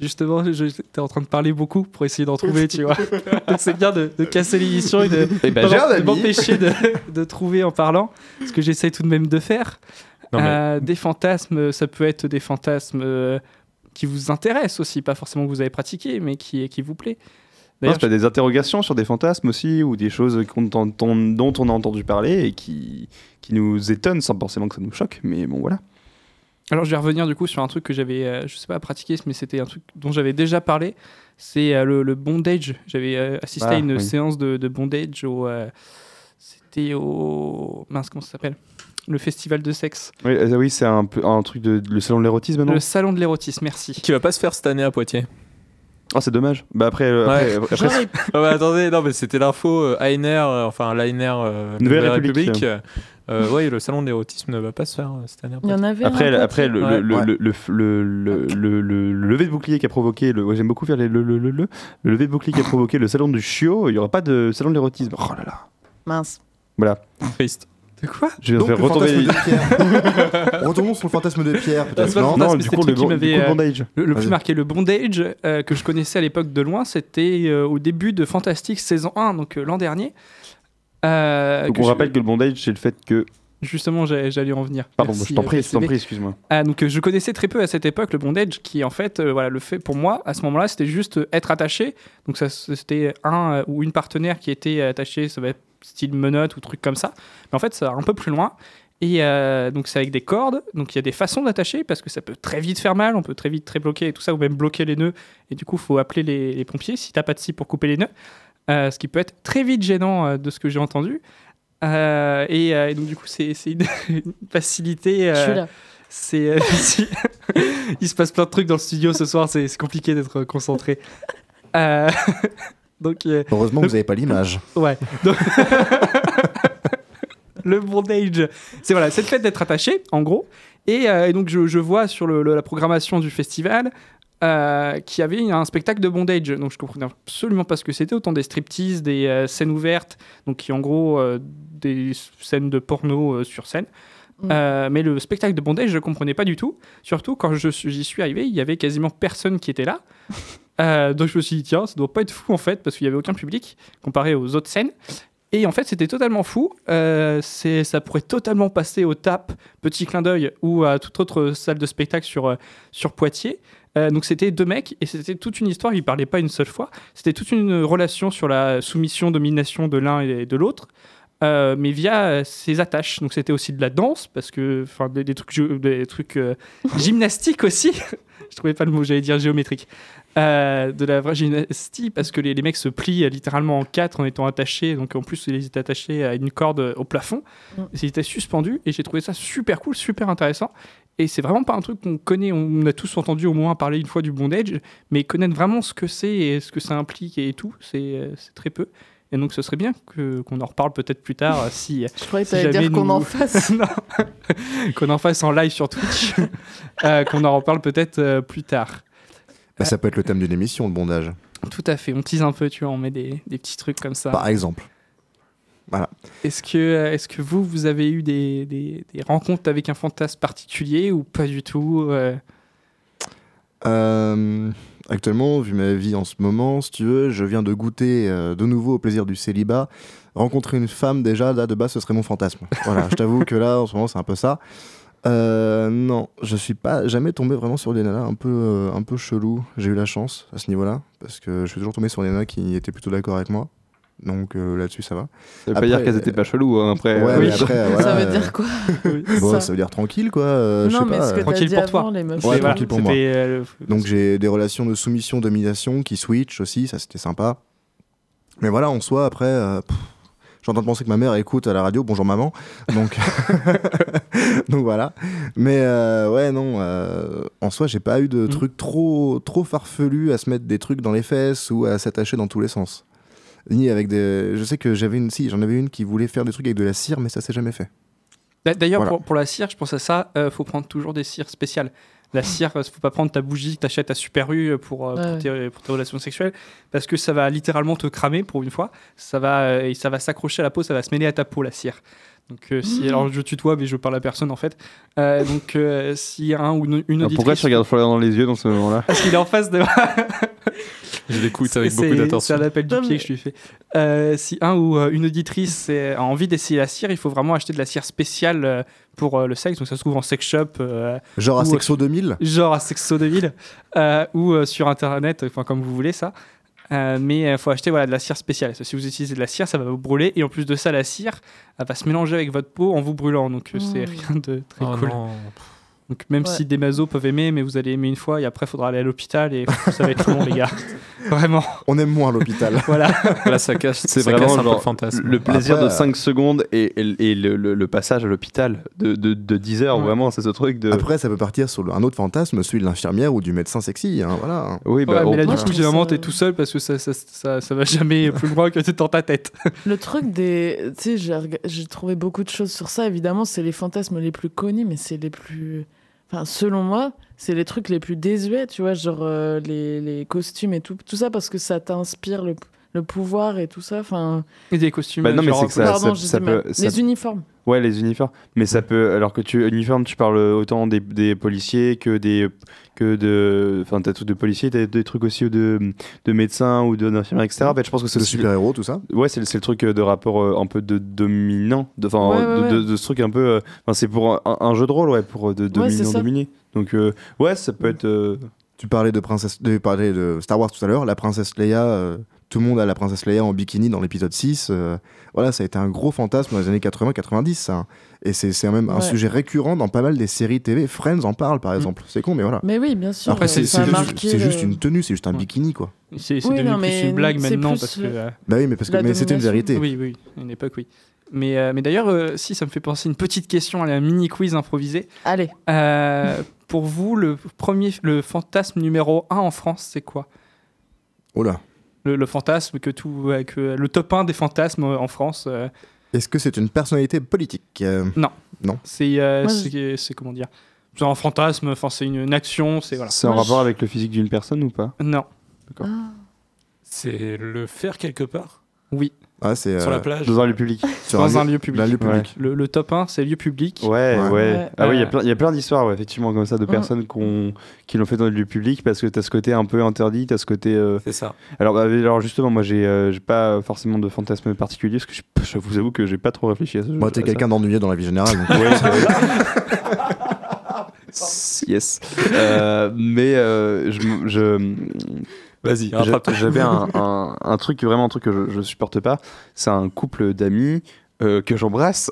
Justement, je- j'étais en train de parler beaucoup pour essayer d'en trouver, tu vois. Donc c'est bien de, de casser l'émission et de, Eh ben, de m'empêcher de, de trouver en parlant, ce que j'essaie tout de même de faire. Non, mais- Euh, des fantasmes, ça peut être des fantasmes euh, qui vous intéressent aussi, pas forcément que vous avez pratiqué, mais qui, qui vous plaît. Non, D'ailleurs, c'est pas des interrogations sur des fantasmes aussi, ou des choses dont on a entendu parler et qui, qui nous étonnent sans forcément que ça nous choque. Mais bon, voilà. Alors je vais revenir du coup sur un truc que j'avais, euh, je sais pas pratiqué, mais c'était un truc dont j'avais déjà parlé. C'est euh, le, le bondage. J'avais euh, assisté Ah, à une oui. séance de, de bondage au, euh, c'était au mince comment ça s'appelle, le festival de sexe, Oui, euh, oui c'est un, peu, un truc de le salon de l'érotisme, non? Le salon de l'érotisme. Merci. Qui va pas se faire cette année à Poitiers. Ah, c'est dommage. Bah après, euh, après, il- Ah bah, attendez, non mais c'était l'info euh, Ainer, euh, enfin l'Ainer euh, Nouvelle République. euh, euh, ouais, le salon de l'érotisme ne va pas se faire euh, cette année. il y en avait Après, un le- après le, Ouais. le, Ouais. le, le, le, le, le- le- le lever de bouclier qui a provoqué le ouais, j'aime beaucoup faire les, le, le, le, le, le lever de bouclier qui a provoqué le salon du chiot il y aura pas de salon de l'érotisme oh là là Mince. voilà Triste. De quoi? Je vais Donc faire retomber fantasme de Pierre. Retournons sur le fantasme de Pierre peut-être. Non, non mais du coup le bon- du coup, le euh, bondage Le, le plus marqué, le bondage euh, que je connaissais à l'époque de loin, c'était euh, au début de Fantastic saison 1, donc euh, l'an dernier. Euh, donc on je- rappelle que le bondage c'est le fait que Justement, j'allais en venir. pardon Merci, je t'en euh, prie PCB. prie excuse-moi. Ah, donc euh, je connaissais très peu à cette époque le bondage qui en fait euh, voilà le fait pour moi à ce moment-là c'était juste euh, être attaché. Donc c'était un euh, ou une partenaire qui était attaché ça va être style menotte ou truc comme ça. Mais en fait ça va un peu plus loin. Et euh, donc c'est avec des cordes. Donc il y a des façons d'attacher parce que ça peut très vite faire mal. On peut très vite très bloquer et tout ça ou même bloquer les nœuds. Et du coup faut appeler les, les pompiers si t'as pas de scie pour couper les nœuds Euh, ce qui peut être très vite gênant euh, de ce que j'ai entendu Euh, et, euh, et donc du coup c'est c'est une, une facilité euh, Je suis là. c'est euh, il se passe plein de trucs dans le studio ce soir, c'est c'est compliqué d'être concentré. Euh, donc euh, Heureusement que vous n'avez pas l'image. ouais. Donc- le bondage, c'est voilà, c'est le fait d'être attaché, en gros. Et, euh, et donc je, je vois sur le- le- la programmation du festival euh, qu'il y avait un spectacle de bondage. Donc je comprenais absolument pas ce que c'était, autant des striptease, des euh, scènes ouvertes, donc qui en gros euh, des scènes de porno sur scène. Mm. Mais le spectacle de bondage, je comprenais pas du tout. Surtout quand j'y suis arrivé, il y avait quasiment personne qui était là. Donc je me suis dit, tiens, ça doit pas être fou en fait, parce qu'il y avait aucun public comparé aux autres scènes. Et en fait, c'était totalement fou. Euh, ça pourrait totalement passer au TAP, petit clin d'œil, ou à toute autre salle de spectacle sur, sur Poitiers. Euh, donc c'était deux mecs et c'était toute une histoire. Ils parlaient pas une seule fois. C'était toute une relation sur la soumission, domination de l'un et de l'autre. euh, mais via euh, ses attaches. Donc c'était aussi de la danse parce que, enfin, des, des trucs, des trucs euh, gymnastiques aussi. Je trouvais pas le mot, j'allais dire géométrique. Euh, de la vraie gymnastique parce que les, les mecs se plient littéralement en quatre en étant attachés. Donc en plus, ils étaient attachés à une corde au plafond. Mm. Ils étaient suspendus et j'ai trouvé ça super cool, super intéressant. Et c'est vraiment pas un truc qu'on connaît, on a tous entendu au moins parler une fois du bondage, mais connaître vraiment ce que c'est et ce que ça implique et tout, c'est euh, très peu. Et donc ce serait bien qu'on en reparle peut-être plus tard euh, si Je croyais que Si dire qu'on nous- en fasse. Qu'on en fasse en live sur Twitch, euh, qu'on en reparle peut-être euh, plus tard. Bah, ça peut être le thème d'une émission, le bondage, Tout à fait, on tease un peu, tu vois, on met des, des petits trucs comme ça. par exemple. Est-ce que, euh, est-ce que vous, vous avez eu des, des- des rencontres avec un fantasme particulier ou pas du tout euh, Euh, actuellement, vu ma vie en ce moment, si tu veux, je viens de goûter euh, de nouveau au plaisir du célibat. Rencontrer une femme, déjà, là, de base, ce serait mon fantasme. Voilà, je t'avoue que là, en ce moment, c'est un peu ça. Non, je suis pas jamais tombé vraiment sur des nanas un peu, un peu chelou. J'ai eu la chance à ce niveau-là, parce que je suis toujours tombé sur des nanas qui étaient plutôt d'accord avec moi. Donc euh, là-dessus, ça va. Ça veut pas dire qu'elles étaient pas cheloues. hein, Après, ouais, euh, mais oui. après, voilà, ça veut euh, dire quoi bon, ça ça veut dire tranquille, quoi. euh, Non, mais pas, ce que euh. Tranquille dit pour toi. avant, les meufs. Ouais, tranquille pour moi. euh, le- Donc j'ai des relations de soumission, domination qui switch aussi, ça c'était sympa. Mais voilà, en soi, après, euh, pff, je suis en train de penser que ma mère écoute à la radio, bonjour maman. Donc, donc voilà. Mais euh, ouais, non, euh, en soi, j'ai pas eu de Mm. trucs trop, trop farfelus à se mettre des trucs dans les fesses ou à s'attacher dans tous les sens. Ni avec des. Je sais que j'avais une. Si, j'en avais une qui voulait faire des trucs avec de la cire, mais ça s'est jamais fait. D'a- D'ailleurs, Voilà. pour, pour la cire, je pense à ça, euh, faut prendre toujours des cires spéciales. La cire, euh, faut pas prendre ta bougie que t'achètes à Super U pour, euh, Ouais, pour, ouais. tes, pour tes relations sexuelles, parce que ça va littéralement te cramer pour une fois. Ça va, euh, et ça va s'accrocher à la peau, ça va se mêler à ta peau, la cire. Donc, euh, si, Mmh. alors je tutoie, mais je parle à personne en fait. Euh, donc, euh, si un ou une, une auditrice. pourquoi tu regardes Florian dans les yeux dans ce moment-là? Parce qu'il est en face de Je l'écoute avec C'est- beaucoup C'est d'attention. un appel du Non, pied mais- que je lui fais. Euh, si un ou euh, une auditrice a envie d'essayer la cire, il faut vraiment acheter de la cire spéciale euh, pour euh, le sexe. Donc ça se trouve en sex shop, euh, Genre à Sexo 2000 genre à Sexo de Ville, euh, ou euh, sur internet, enfin comme vous voulez ça. Euh, mais il faut acheter voilà, de la cire spéciale. Parce que Si vous utilisez de la cire, ça va vous brûler. Et en plus de ça, la cire elle va se mélanger avec votre peau en vous brûlant. Donc c'est Mmh. rien de très Oh cool. non. Donc même Ouais. si des masos peuvent aimer, mais vous allez aimer une fois et après il faudra aller à l'hôpital et ça va être long les gars. Vraiment. On aime moins l'hôpital. Voilà. Là, ça cache, C'est vraiment casse un peu genre le fantasme. Le plaisir Après, de euh, 5 secondes et, et- et le, le- le passage à l'hôpital de, de, de 10 heures, Ouais. vraiment, c'est ce truc de. Après, ça peut partir sur un autre fantasme, celui de l'infirmière ou du médecin sexy. hein, voilà. oui, bah, Ouais, mais là, du coup, généralement, t'es tout seul parce que ça, ça, ça, ça va jamais plus loin que t'es dans ta tête. Le truc des. Tu sais, j'ai trouvé beaucoup de choses sur ça. Évidemment, c'est les fantasmes les plus connus, mais c'est les plus. Enfin, selon moi, c'est les trucs les plus désuets, tu vois, genre euh, les, les costumes et tout, tout ça, parce que ça t'inspire le, le pouvoir et tout ça. Enfin, Et des costumes. Bah non, mais genre, c'est que ça- pardon, j'ai ça dit mal. peut- ça- Les uniformes. Ouais, les uniformes. Mais ça peut. Alors que tu. Uniforme, tu parles autant des, des policiers que des. que de. Enfin, t'as tout de policiers, t'as des trucs aussi de, de médecins ou de- d'infirmières, etc. En fait, je pense que c'est De aussi- super-héros, tout ça. Ouais, c'est le, c'est le truc de rapport euh, un peu de dominant. de- Enfin, Ouais, ouais, de, de- ouais. de ce truc un peu. euh, Enfin, c'est pour un, un jeu de rôle, ouais, pour euh, de Ouais, c'est dominant ça. dominé. Donc, euh, ouais, ça peut être. euh, Tu parlais de princesse, de, parlais de Star Wars tout à l'heure, la princesse Leia, euh, tout le monde a la princesse Leia en bikini dans l'épisode 6. euh, voilà, ça a été un gros fantasme dans les années 80-90, ça. hein. Et c'est c'est même un sujet récurrent dans pas mal des séries TV. Friends en parle, par Mm. exemple. C'est con, mais voilà. Mais oui, bien sûr. Après, euh, c'est juste, une tenue, c'est juste un Ouais. bikini, quoi. C'est Oui, devenu non, plus une blague maintenant parce que. le- euh, Bah oui, mais, parce que, c'était une vérité. Oui, oui, à une époque, oui. Mais, euh, mais d'ailleurs, euh, si ça me fait penser une petite question, allez, un mini quiz improvisé. Allez, Euh, pour vous, le premier, le fantasme numéro 1 en France, c'est quoi? Oh là. Le, le fantasme que tout, que le top 1 des fantasmes euh, en France, euh, Est-ce que c'est une personnalité politique Euh, c'est, euh, Moi, c'est, comment dire C'est un fantasme, enfin c'est une, une action, c'est voilà. C'est en rapport avec le physique d'une personne ou pas? Non, D'accord. Ah. C'est le faire quelque part? Oui, ah, c'est Sur euh, la plage Dans un lieu public. sur dans un lieu- lieu public. un lieu public. Le, le top 1, c'est lieu public. Ouais, Ouais. Ah oui, il y a Euh, plein, d'histoires, ouais, effectivement, comme ça, de personnes qui l'ont fait dans le lieu public parce que t'as ce côté un peu interdit, t'as ce côté. euh, C'est ça. Alors, bah, alors justement, moi, j'ai euh, pas forcément de fantasme particulier parce que je, je vous avoue que j'ai pas trop réfléchi à ça. Moi, t'es quelqu'un d'ennuyé dans la vie générale. donc- Ouais, c'est vrai. yes. Euh, mais euh, je, je, Vas-y, j'avais un, un, un truc, vraiment un truc que je, je supporte pas. C'est un couple d'amis euh, que j'embrasse,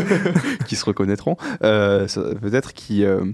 qui se reconnaîtront, euh, peut-être qui, euh,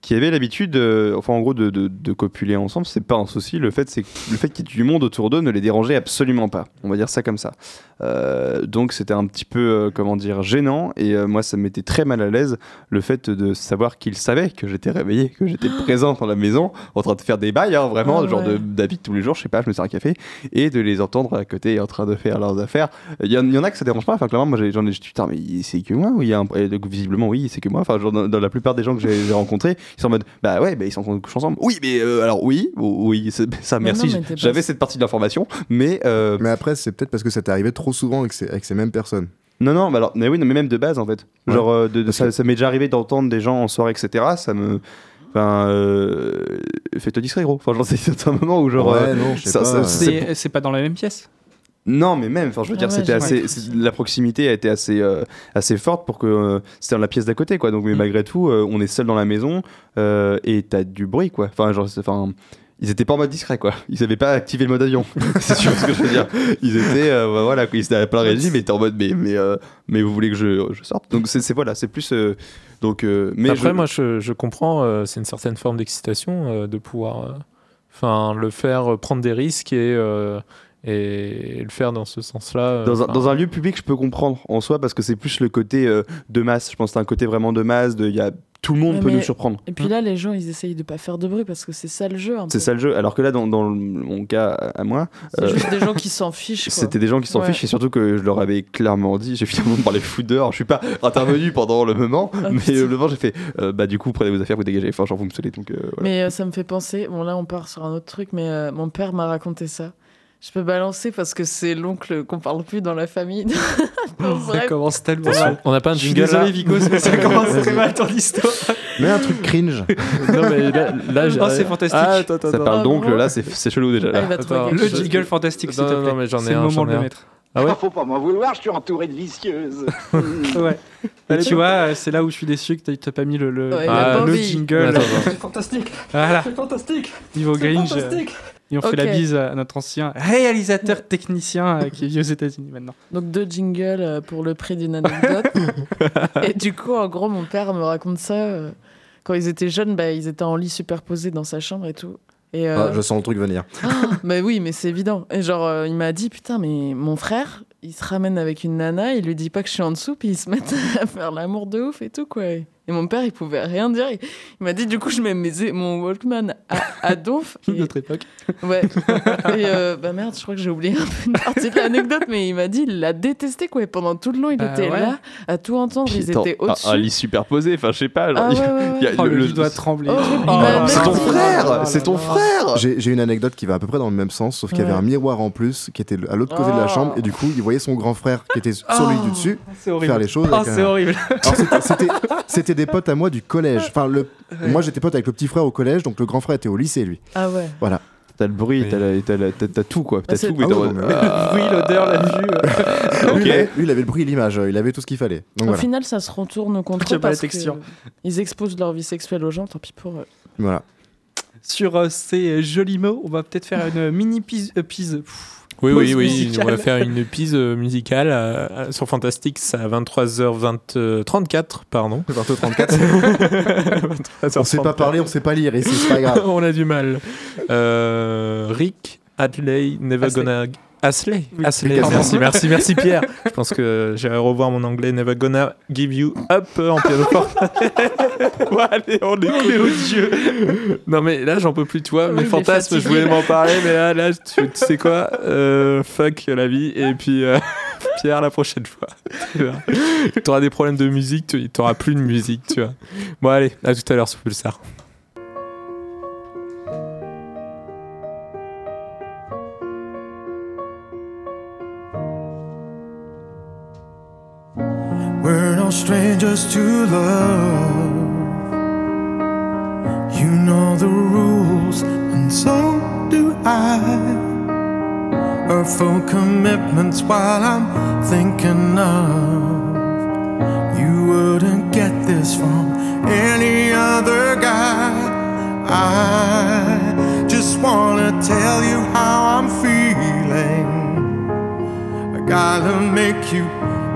qui avaient l'habitude, euh, enfin en gros, de, de, de copuler ensemble, c'est pas un souci. Le fait, c'est le fait qu'il y ait du monde autour d'eux ne les dérangeait absolument pas. On va dire ça comme ça. Euh, donc c'était un petit peu, euh, comment dire, gênant. Et moi, ça me mettait très mal à l'aise le fait de savoir qu'ils savaient que j'étais réveillé, que j'étais présent dans la maison, en train de faire des bails, hein, vraiment, Ah genre ouais. de d'habitude tous les jours, je sais pas, je me sers un café, et de les entendre à côté en train de faire leurs affaires. Il y, en- il y en a que ça dérange pas. Enfin, clairement, moi, j'en ai, je dis, putain, mais c'est que moi ou il y a un... et donc, visiblement, oui, c'est que moi. Enfin, genre, dans, dans la plupart des gens que j'ai rencontrés, ils sont en mode, bah ouais, bah, ils sont en train de coucher ensemble. Oui, mais euh, alors, oui, oui, ça, merci. pas- J'avais cette partie de l'information, mais. euh, Mais après, c'est peut-être parce que ça t'est arrivé trop souvent avec ces, avec ces mêmes personnes. non, non, mais alors, mais oui, non, mais même de base, en fait. Ouais. Genre, euh, de, de- Parce ça, que- ça m'est déjà arrivé d'entendre des gens en soirée, etc. Ça me. Enfin, euh, fais-toi discret, gros. Enfin, genre, c'est un moment où, genre. ouais, euh, c'est pas dans la même pièce. Non, mais même, enfin, je veux Ah dire, ouais, c'était assez, la proximité a été assez, euh, assez forte pour que euh, c'était dans la pièce d'à côté, quoi. Donc, mais Mm. malgré tout, euh, on est seul dans la maison euh, et t'as du bruit, quoi. Enfin, genre, enfin, ils étaient pas en mode discret, quoi. Ils avaient pas activé le mode avion. c'est sûr ce que je veux dire. Ils étaient, euh, bah, voilà. Ils étaient pas le régime, mais étaient en mode, mais, mais, euh, mais vous voulez que je, je sorte? Donc, c'est c'est- voilà, c'est plus. euh, donc, euh, mais Après, je- moi, je, je comprends, euh, c'est une certaine forme d'excitation euh, de pouvoir euh, enfin, le faire euh, prendre des risques et, euh, et le faire dans ce sens-là. euh, Dans un, enfin, dans un lieu public, je peux comprendre en soi parce que c'est plus le côté euh, de masse. Je pense que c'est un côté vraiment de masse. De, y a, tout le monde peut mais- nous surprendre. Et puis là, les gens, ils essayent de pas faire de bruit parce que c'est ça le jeu. C'est ça le jeu. Alors que là, dans, mon cas à moi, C'est euh, juste des gens qui s'en fichent. c'était des gens qui s'en Ouais. fichent et surtout que je leur avais clairement dit. J'ai finalement parlé foot dehors. Je suis pas intervenu pendant le moment, Ah, mais euh, le moment j'ai fait. euh, bah du coup, prenez vos affaires, vous dégagez. Enfin, genre vous me saoulez. Donc euh, voilà. Mais euh, ça me fait penser. Bon, là, on part sur un autre truc, mais euh, mon père m'a raconté ça. Je peux balancer parce que c'est l'oncle qu'on parle plus dans la famille. Ça commence tellement mal. on n'a pas un Je suis jingle désolé, là Vicos, mais ça commence très mal ton histoire. Mais un truc cringe. Non, mais là, là Oh, c'est fantastique. Ah, attends, attends, Ça parle Ah, d'oncle là, c'est c'est chelou déjà. Ah, Là. Attends, Le jingle fantastique, s'il te plaît. non, mais j'en ai C'est le un, moment ai le un. mettre. Ah ouais Faut pas m'en vouloir, je suis entouré de vicieuses. Ouais. Et tu vois, c'est là où je suis déçu que t'as- t'as pas mis le, le, Ouais, ah, le jingle. C'est fantastique, Voilà, c'est fantastique, niveau c'est Grinch. euh, fantastique. Et on fait la bise à notre ancien réalisateur technicien euh, qui vit aux États-Unis maintenant. Donc deux jingles euh, pour le prix d'une anecdote. et du coup, en gros, mon père me raconte ça. euh, quand ils étaient jeunes, bah, ils étaient en lit superposés dans sa chambre et tout. Et, euh, Ah, je sens le truc venir. mais oui, mais c'est évident. Et genre, euh, il m'a dit, putain, mais mon frère, il se ramène avec une nana, il lui dit pas que je suis en dessous, puis ils se mettent à faire l'amour de ouf et tout, quoi. Et mon père, il pouvait rien dire. Il, m'a dit, du coup, je mets mes, mon Walkman à, à donf. et- Notre époque. Ouais. Et euh, bah merde, je crois que j'ai oublié un peu une partie de l'anecdote, mais il m'a dit, il l'a détesté, quoi. Et pendant tout le long, il Bah était ouais. là, à tout entendre. Ils étaient un- au-dessus. Un lit superposé. Enfin, je sais pas. genre, Ah il- ouais, ouais, ouais. il y a Oh, le, le- lit doit trembler. Oh, Oh, même- C'est ton frère, c'est ton frère. J'ai une anecdote qui va à peu près dans le même sens, sauf qu'il y avait Ouais. un miroir en plus qui était à l'autre côté de la Oh. chambre, et du coup, il voyait son grand frère qui était sur lui du dessus C'est horrible. faire les choses. Oh, c'est horrible. C'était des potes à moi du collège. Enfin, le... moi j'étais pote avec le petit frère au collège, donc le grand frère était au lycée lui. Ah ouais. T'as le bruit, Oui. t'as la- t'as la- t'as- t'as tout quoi. T'as c'est- tout. mais Ah t'es en ouais, mode, non, mais- ah, Oui, l'odeur, la vue. euh. Lui, Ok. il avait, lui, il avait le bruit et l'image, euh, il avait tout ce qu'il fallait. Donc Au voilà. final, ça se retourne contre eux pas la parce texture. que ils exposent leur vie sexuelle aux gens, tant pis pour eux. voilà. Sur euh, ces jolis mots, on va peut-être faire une mini pise. euh, pise. Oui, oui, oui. musicale. On va faire une pise euh, musicale euh, euh, sur Fantastic. C'est à 23h34, pardon. 20-34. on sait pas parler, on sait pas lire ici, c'est pas grave. on a du mal. Euh, Rick Adley, Never Asley. Gonna. Asley, Oui. Merci, merci, merci Pierre. Je pense que j'irai revoir mon anglais. Never Gonna Give You Up en pianoforte. ouais, allez, on est oh Dieu Non mais là j'en peux plus toi, Oui, mes il est fantasmes, je voulais m'en parler, mais là, là tu, tu sais quoi Euh, Fuck la vie, et puis euh, Pierre la prochaine fois. tu auras des problèmes de musique, tu n'auras plus de musique, tu vois. Bon allez, à tout à l'heure sur Pulsar. We're no strangers to love. You know the rules, and so do I. Full commitments while I'm thinking of. You wouldn't get this from any other guy. I just wanna tell you how I'm feeling. I gotta make you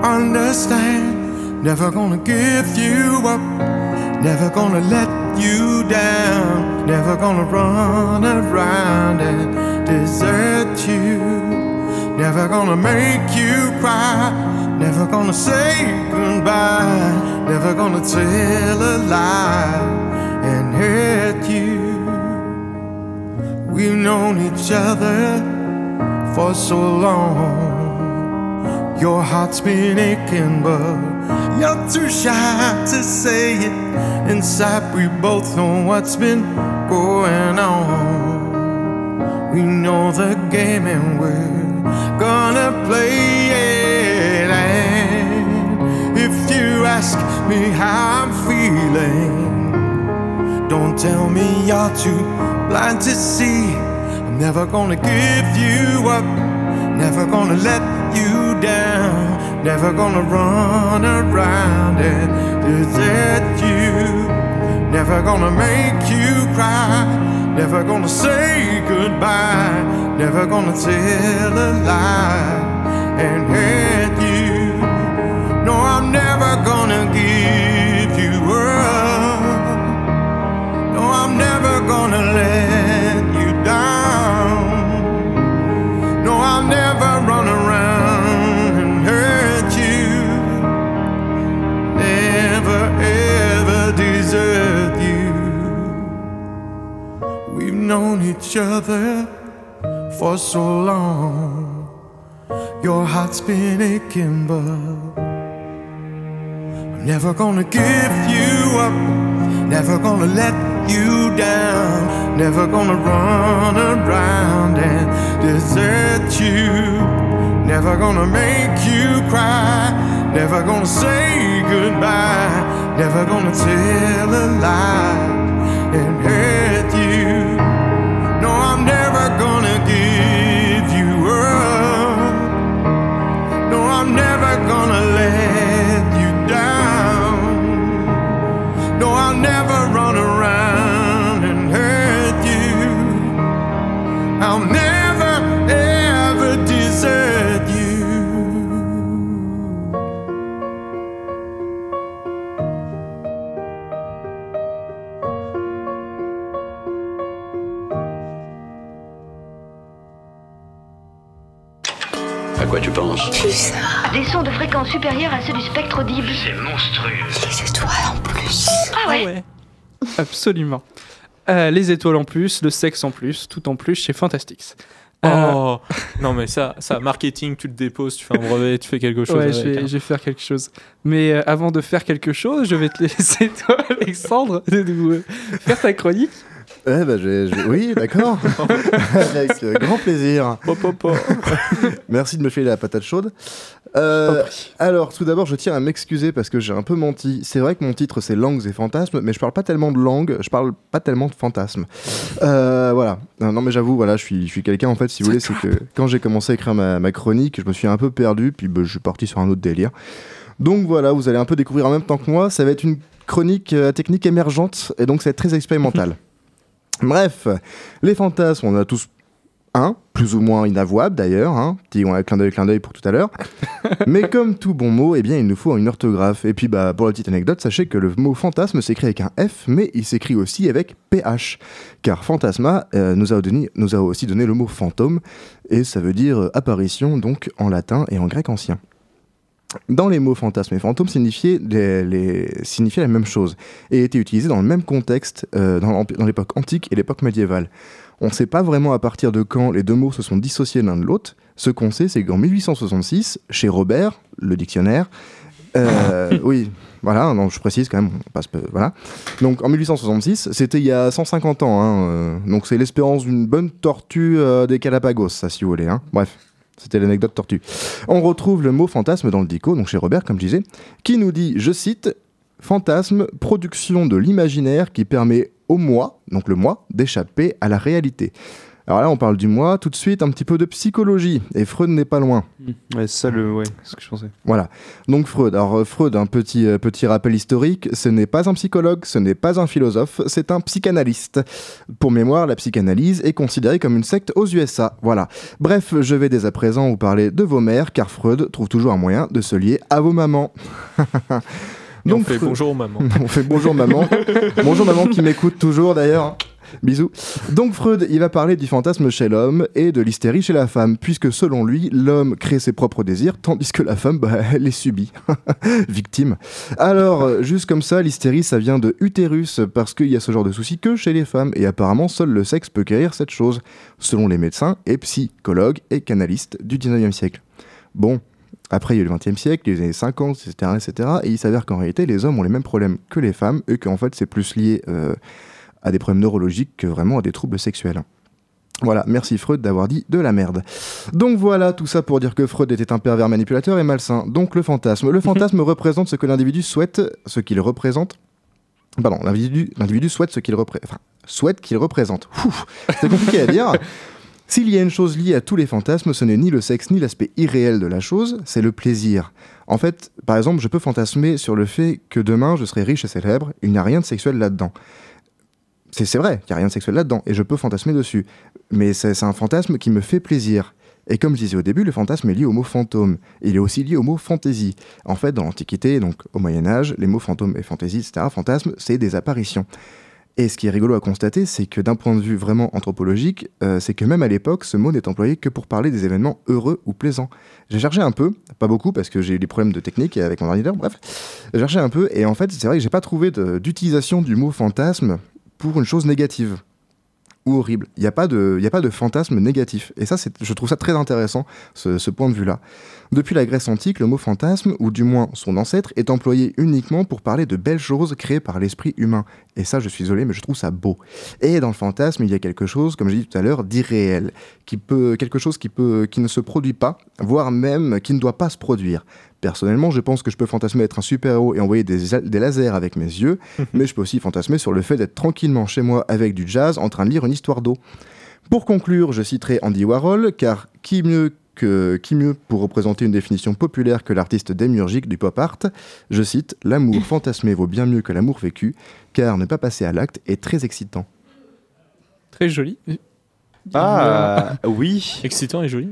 understand. Never gonna give you up. Never gonna let you down. Never gonna run around and desert you. Never gonna make you cry. Never gonna say goodbye. Never gonna tell a lie and hurt you. We've known each other for so long. Your heart's been aching, but you're too shy to say it. Inside, we both know what's been going on. We know the game and we're gonna play it. And if you ask me how I'm feeling, don't tell me you're too blind to see. I'm never gonna give you up, never gonna let down, never gonna run around and desert you, never gonna make you cry, never gonna say goodbye, never gonna tell a lie and hurt you. No, I'm never gonna give you up. No, I'm never gonna let known each other for so long. Your heart's been aching, but I'm never gonna give you up. Never gonna let you down. Never gonna run around and desert you. Never gonna make you cry. Never gonna say goodbye. Never gonna tell a lie quoi tu penses Des sons de fréquence supérieure à ceux du spectre audible. C'est monstrueux. Les étoiles en plus. Ah ouais, Absolument. Euh, les étoiles en plus, le sexe en plus, tout en plus chez Fantastix. Euh, Oh non mais ça, ça marketing, tu le déposes, tu fais un brevet, tu fais quelque chose. ouais, avec, je vais, hein. je vais faire quelque chose. Mais euh, avant de faire quelque chose, je vais te laisser, toi, Alexandre, de nous euh, faire ta chronique. Ouais, bah, j'ai- j'ai- oui, d'accord. Avec euh, grand plaisir. Merci de me filer la patate chaude. Euh, alors, tout d'abord, je tiens à m'excuser parce que j'ai un peu menti. C'est vrai que mon titre c'est Langues et fantasmes, mais je parle pas tellement de langues, je parle pas tellement de fantasmes. Euh, voilà. Non, non, mais j'avoue, voilà, je suis, je suis quelqu'un en fait, si vous voulez, c'est que quand j'ai commencé à écrire ma, ma chronique, je me suis un peu perdu, puis bah, je suis parti sur un autre délire. Donc voilà, vous allez un peu découvrir en même temps que moi. Ça va être une chronique euh, à technique émergente et donc ça va être très expérimental. Bref, les fantasmes, on en a tous un, plus ou moins inavouable d'ailleurs, hein. petit on a clin d'œil, clin d'œil pour tout à l'heure. Mais comme tout bon mot, eh bien il nous faut une orthographe. Et puis bah pour la petite anecdote, sachez que le mot fantasme s'écrit avec un F, mais il s'écrit aussi avec PH, car fantasma euh, nous, a donné, nous a aussi donné le mot fantôme, et ça veut dire apparition donc en latin et en grec ancien. Dans les mots fantasme et fantôme signifiaient, les, les- signifiaient la même chose et étaient utilisés dans le même contexte euh, dans l'époque antique et l'époque médiévale. On ne sait pas vraiment à partir de quand les deux mots se sont dissociés l'un de l'autre. Ce qu'on sait, c'est qu'en 1866, chez Robert, le dictionnaire, euh, oui, voilà, non, je précise quand même, on passe, peu- voilà. Donc en 1866, c'était il y a 150 ans, hein, euh, donc c'est l'espérance d'une bonne tortue des Galapagos, ça si vous voulez. Hein. Bref, c'était l'anecdote tortue. On retrouve le mot fantasme dans le dico, donc chez Robert, comme je disais, qui nous dit, je cite, fantasme, production de l'imaginaire qui permet au moi, donc le moi, d'échapper à la réalité. Alors là, on parle du moi, tout de suite un petit peu de psychologie, et Freud n'est pas loin. Ouais, c'est ça le, ouais, c'est ce que je pensais. Voilà. Donc Freud. Alors euh, Freud, un petit, euh, petit rappel historique, ce n'est pas un psychologue, ce n'est pas un philosophe, c'est un psychanalyste. Pour mémoire, la psychanalyse est considérée comme une secte aux USA. Voilà. Bref, je vais dès à présent vous parler de vos mères, car Freud trouve toujours un moyen de se lier à vos mamans. Et on Donc, fait Freud- bonjour maman. on fait bonjour maman. bonjour maman qui m'écoute toujours d'ailleurs. Bisous. Donc Freud, il va parler du fantasme chez l'homme et de l'hystérie chez la femme, puisque selon lui, l'homme crée ses propres désirs, tandis que la femme, bah, elle les subit. Victime. Alors, juste comme ça, l'hystérie, ça vient de utérus, parce qu'il y a ce genre de souci que chez les femmes, et apparemment, seul le sexe peut guérir cette chose, selon les médecins et psychologues et canalistes du 19e siècle. Bon, après, il y a eu le 20e siècle, les années 50, etc., etc. Et il s'avère qu'en réalité, les hommes ont les mêmes problèmes que les femmes, et qu'en fait, c'est plus lié euh, à des problèmes neurologiques que vraiment à des troubles sexuels. Voilà, merci Freud d'avoir dit de la merde. Donc voilà, tout ça pour dire que Freud était un pervers manipulateur et malsain. Donc le fantasme. Le fantasme représente ce que l'individu souhaite, ce qu'il représente. Pardon, l'individu l'individu souhaite ce qu'il représente. Enfin, souhaite qu'il représente. C'est compliqué à dire. S'il y a une chose liée à tous les fantasmes, ce n'est ni le sexe ni l'aspect irréel de la chose, c'est le plaisir. En fait, par exemple, je peux fantasmer sur le fait que demain je serai riche et célèbre, il n'y a rien de sexuel là-dedans. C'est vrai, il n'y a rien de sexuel là-dedans, et je peux fantasmer dessus. Mais c'est un fantasme qui me fait plaisir. Et comme je disais au début, le fantasme est lié au mot fantôme. Il est aussi lié au mot fantaisie. En fait, dans l'Antiquité, donc au Moyen-Âge, les mots fantôme et fantaisie, etc., fantasme, c'est des apparitions. Et ce qui est rigolo à constater, c'est que d'un point de vue vraiment anthropologique, euh, c'est que même à l'époque, ce mot n'est employé que pour parler des événements heureux ou plaisants. J'ai cherché un peu, pas beaucoup parce que j'ai eu des problèmes de technique avec mon ordinateur, bref. J'ai cherché un peu et en fait, c'est vrai que j'ai pas trouvé d'utilisation du mot fantasme pour une chose négative ou horrible. Il n'y a, pas de- a pas de fantasme négatif. Et ça, je trouve ça très intéressant, ce, point de vue-là. Depuis la Grèce antique, le mot fantasme, ou du moins son ancêtre, est employé uniquement pour parler de belles choses créées par l'esprit humain. Et ça, je suis désolé, mais je trouve ça beau. Et dans le fantasme, il y a quelque chose, comme j'ai dit tout à l'heure, d'irréel, qui peut, quelque chose qui, peut, qui ne se produit pas, voire même qui ne doit pas se produire. Personnellement, je pense que je peux fantasmer être un super-héros et envoyer des, des lasers avec mes yeux, mais je peux aussi fantasmer sur le fait d'être tranquillement chez moi avec du jazz en train de lire une histoire d'eau. Pour conclure, je citerai Andy Warhol, car qui mieux, que, qui mieux pour représenter une définition populaire que l'artiste démiurgique du pop art? Je cite L'amour fantasmé vaut bien mieux que l'amour vécu, car ne pas passer à l'acte est très excitant. Très joli. Ah oui. Excitant et joli.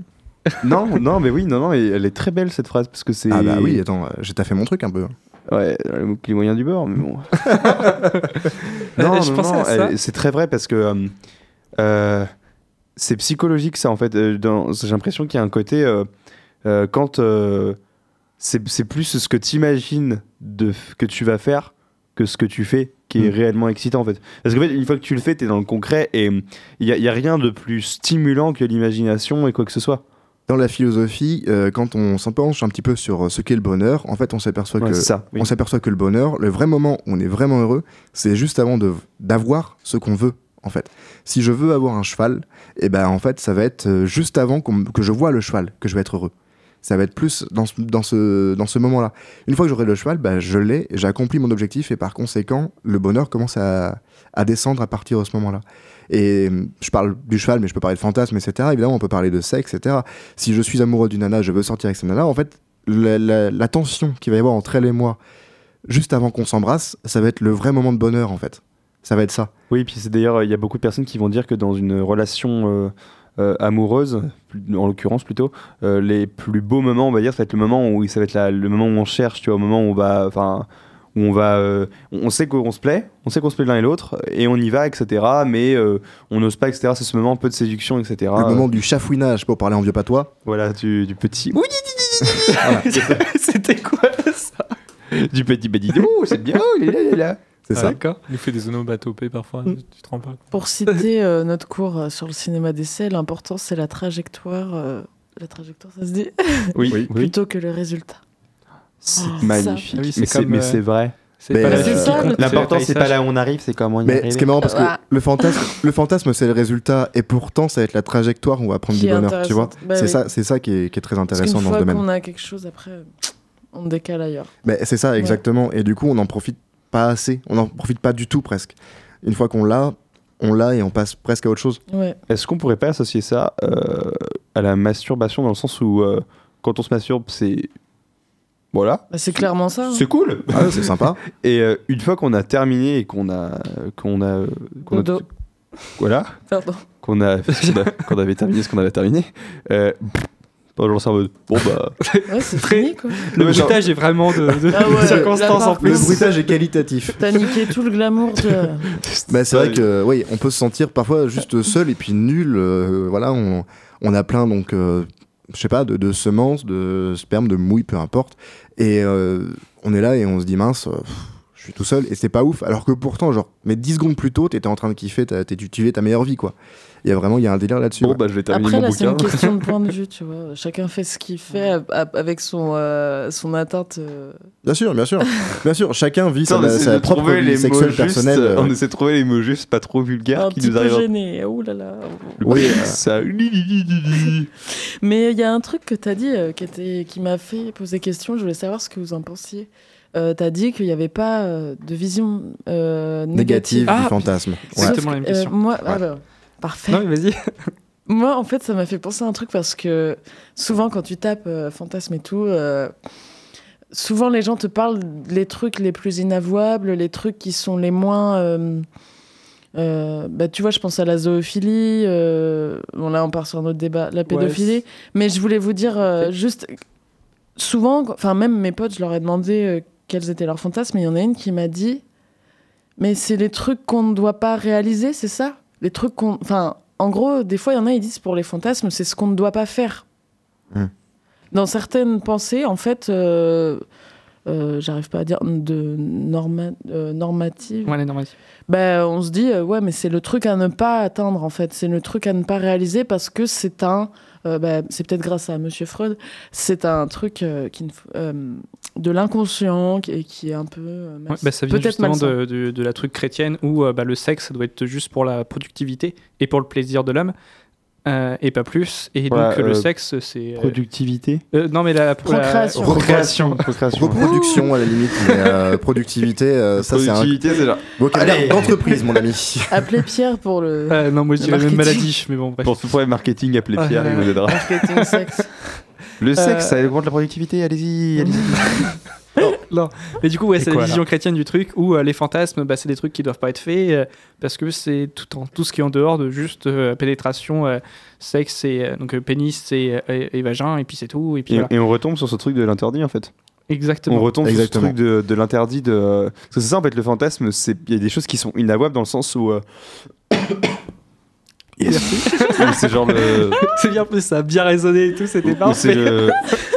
Non, non, mais oui, non, non, elle est très belle cette phrase parce que c'est. Ah bah oui, attends, euh, j'ai taffé mon truc un peu. Ouais, le les moyens du bord, mais bon. non, Je non, non, c'est très vrai parce que euh, euh, c'est psychologique ça en fait. Euh, dans- J'ai l'impression qu'il y a un côté euh, euh, quand euh, c'est c'est plus ce que tu imagines de que tu vas faire que ce que tu fais qui est Mm. réellement excitant en fait. Parce qu'en fait, une fois que tu le fais, tu es dans le concret et il n'y a, y a rien de plus stimulant que l'imagination et quoi que ce soit. Dans la philosophie, euh, quand on s'en penche un petit peu sur euh, ce qu'est le bonheur, en fait, on s'aperçoit Ouais, que c'est ça. oui. on s'aperçoit que le bonheur, le vrai moment où on est vraiment heureux, c'est juste avant de d'avoir ce qu'on veut. En fait, si je veux avoir un cheval, et ben en fait, ça va être euh, juste avant que je vois le cheval que je vais être heureux. Ça va être plus dans ce, dans ce, dans ce moment-là. Une fois que j'aurai le cheval, bah, je l'ai, j'ai accompli mon objectif et par conséquent, le bonheur commence à, à descendre à partir de ce moment-là. Et euh, je parle du cheval, mais je peux parler de fantasme, etc. Évidemment, on peut parler de sexe, etc. Si je suis amoureux d'une nana, je veux sortir avec cette nana, en fait, la, tension qu'il va y avoir entre elle et moi, juste avant qu'on s'embrasse, ça va être le vrai moment de bonheur, en fait. Ça va être ça. Oui, puis c'est d'ailleurs, il y a beaucoup de personnes qui vont dire que dans une relation euh, euh, amoureuse, en l'occurrence plutôt, euh, les plus beaux moments, on va dire, ça va être le moment où ça va être la- le moment où on cherche, tu vois, au moment où on va, enfin, où on va, euh, on sait qu'on se plaît, on sait qu'on se plaît l'un et l'autre, et on y va, etc. Mais euh, on n'ose pas, etc. C'est ce moment un peu de séduction, etc. le moment du chafouinage, pour parler en vieux patois. Voilà, du, du petit. Oui, C'était quoi ça? Du petit badidou, c'est bien. oh là là là là. C'est Ah, ça. D'accord. Il nous fait des onomatopées parfois. Mm. Tu te rends pas Pour citer euh, notre cours euh, sur le cinéma d'essai, l'important c'est la trajectoire. euh, la trajectoire, ça se dit Oui, oui. Plutôt que le résultat. C'est Oh, magnifique. Ah oui, c'est mais c'est euh, vrai. Le- L'important, c'est pas là où on arrive, c'est comment y Mais ce qui est marrant, parce que Ah. le fantasme, le fantasme c'est le résultat, et pourtant, ça va être la trajectoire où on va prendre Qui du bonheur, tu vois. Bah c'est oui. ça, c'est ça qui est, qui est très Parce intéressant dans ce fois domaine. qu'on a quelque chose, après, on décale ailleurs. Mais c'est ça, exactement. Et du coup, on n'en profite pas assez. On n'en profite pas du tout, presque. Une fois qu'on l'a, on l'a et on passe presque à autre chose. Ouais. Est-ce qu'on pourrait pas associer ça euh, à la masturbation dans le sens où euh, quand on se masturbe, c'est. Voilà. Bah, c'est clairement ça. hein. C'est cool. Ah, c'est sympa. Et euh, une fois qu'on a terminé et qu'on a. qu'on a. qu'on a- voilà. Pardon. Qu'on a, qu'on a- qu'on avait terminé ce qu'on avait terminé. Enfin, genre, c'est en mode, bon bah. Ouais, c'est Très- fini, quoi. Le genre- bruitage est vraiment de, de Ah ouais, circonstances en par Le plus. bruitage est qualitatif. T'as niqué tout le glamour de... Bah, c'est vrai que oui, on peut se sentir parfois juste seul et puis nul. euh, voilà, on, on a plein donc, euh, je sais pas, de, de semences, de sperme, de mouille, peu importe. Et euh, on est là et on se dit mince, euh, je suis tout seul et c'est pas ouf. Alors que pourtant, genre, mais 10 secondes plus tôt, t'étais en train de kiffer, t'as- t'es- tu vivais ta meilleure vie quoi. Il y a vraiment, il y a un délire là-dessus. Bon, ouais. bah, je vais terminer Après, mon là, c'est une question de point de vue, tu vois. Chacun fait ce qu'il fait avec son, euh, son atteinte. euh. Bien sûr, bien sûr, bien sûr. Chacun vit sa, on essaie sa de propre trouver vie les mots sexuelle personnelle. euh, On essaie de trouver les mots justes, pas trop vulgaires, un qui petit nous peu arrivent. gêné. Ouh là là. Oui, euh, Ça. Mais il y a un truc que t'as dit euh, qui, était, qui m'a fait poser question. Je voulais savoir ce que vous en pensiez. Euh, t'as dit qu'il n'y avait pas euh, de vision euh, négative négative. Ah, du fantasme. Ouais. Exactement la même que, euh, question. moi, Ouais. Parfait. Non, vas-y. Moi, en fait, ça m'a fait penser à un truc parce que souvent, quand tu tapes euh, fantasme et tout, euh, souvent les gens te parlent les trucs les plus inavouables, les trucs qui sont les moins. euh, euh, bah, tu vois, je pense à la zoophilie. bon, là, on part sur un autre débat, la pédophilie. Mais je voulais vous dire juste. Souvent, enfin, même mes potes, je leur ai demandé quels étaient leurs fantasmes, et il y en a une qui m'a dit Mais c'est les trucs qu'on ne doit pas réaliser, c'est ça? Les trucs qu'on. Enfin, en gros, des fois, il y en a, ils disent pour les fantasmes, c'est ce qu'on ne doit pas faire. Hmm. Dans certaines pensées, en fait, euh, euh, j'arrive pas à dire de norma, euh, normative. Ouais, les normatifs. Ben, on se dit, euh, ouais, mais c'est le truc à ne pas atteindre, en fait. C'est le truc à ne pas réaliser parce que c'est un. Euh, ben, c'est peut-être grâce à Monsieur Freud. C'est un truc euh, qui euh, de l'inconscient qui, qui est un peu. Ouais, bah, ça vient peut-être justement de, de- de la truc chrétienne où bah, le sexe ça doit être juste pour la productivité et pour le plaisir de l'homme euh, et pas plus. Et Voilà, donc le euh, sexe c'est. euh, Productivité. euh, non mais la, pour la- Procréation. Procréation. Procréation. Reproduction à la limite, mais euh, productivité, euh, ça c'est un Productivité, c'est genre. vocabulaire d'entreprise, mon ami. Appelez Pierre pour le Euh, non moi je dirais même marketing. maladie mais bon bref. Pour tout problème marketing, appelez Ah, Pierre, il vous aidera. marketing sexe. Le sexe, Euh, ça augmente la productivité, allez-y, allez-y. Non, mais du coup, ouais, c'est la vision chrétienne du truc où euh, les fantasmes, bah, c'est des trucs qui doivent pas être faits euh, parce que c'est tout, en, tout ce qui est en dehors de juste euh, pénétration, euh, sexe et euh, donc pénis et, et, et vagin et puis c'est tout et puis Et, voilà. et on retombe sur ce truc de l'interdit en fait. Exactement. On retombe Exactement. sur ce truc de, de l'interdit de. Parce que c'est ça en fait le fantasme, c'est il y a des choses qui sont inavouables dans le sens où. Yes. C'est genre le. c'est bien plus, ça a bien résonné et tout, c'était Ou c'est parfait. le,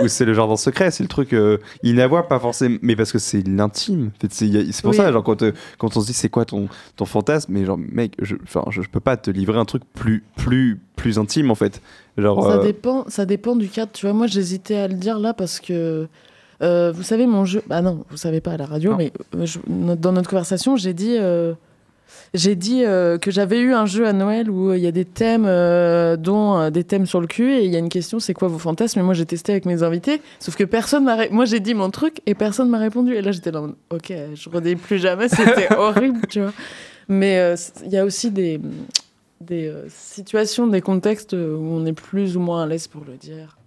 ou c'est le jardin secret, c'est le truc euh, inavouable, pas forcément, mais parce que c'est l'intime. En fait, c'est pour Oui. ça, genre quand, euh, quand on se dit c'est quoi ton, ton fantasme, mais genre mec, je, enfin, je, je peux pas te livrer un truc plus, plus, plus intime en fait. Genre, Ça euh, dépend, ça dépend du cadre. Tu vois, moi, j'hésitais à le dire là parce que, euh, vous savez, mon jeu. Ah non, vous savez pas à la radio, Non. mais euh, je- dans notre conversation, j'ai dit, euh, j'ai dit euh, que j'avais eu un jeu à Noël où euh, il y a des thèmes, euh, dont euh, des thèmes sur le cul, et il y a une question, c'est quoi vos fantasmes? Et moi, j'ai testé avec mes invités, sauf que personne m'a. ré- Moi, j'ai dit mon truc et personne m'a répondu. Et là, j'étais là, ok, je redis plus jamais. C'était horrible, tu vois. Mais euh, il y a aussi des des euh, situations, des contextes où on est plus ou moins à l'aise pour le dire.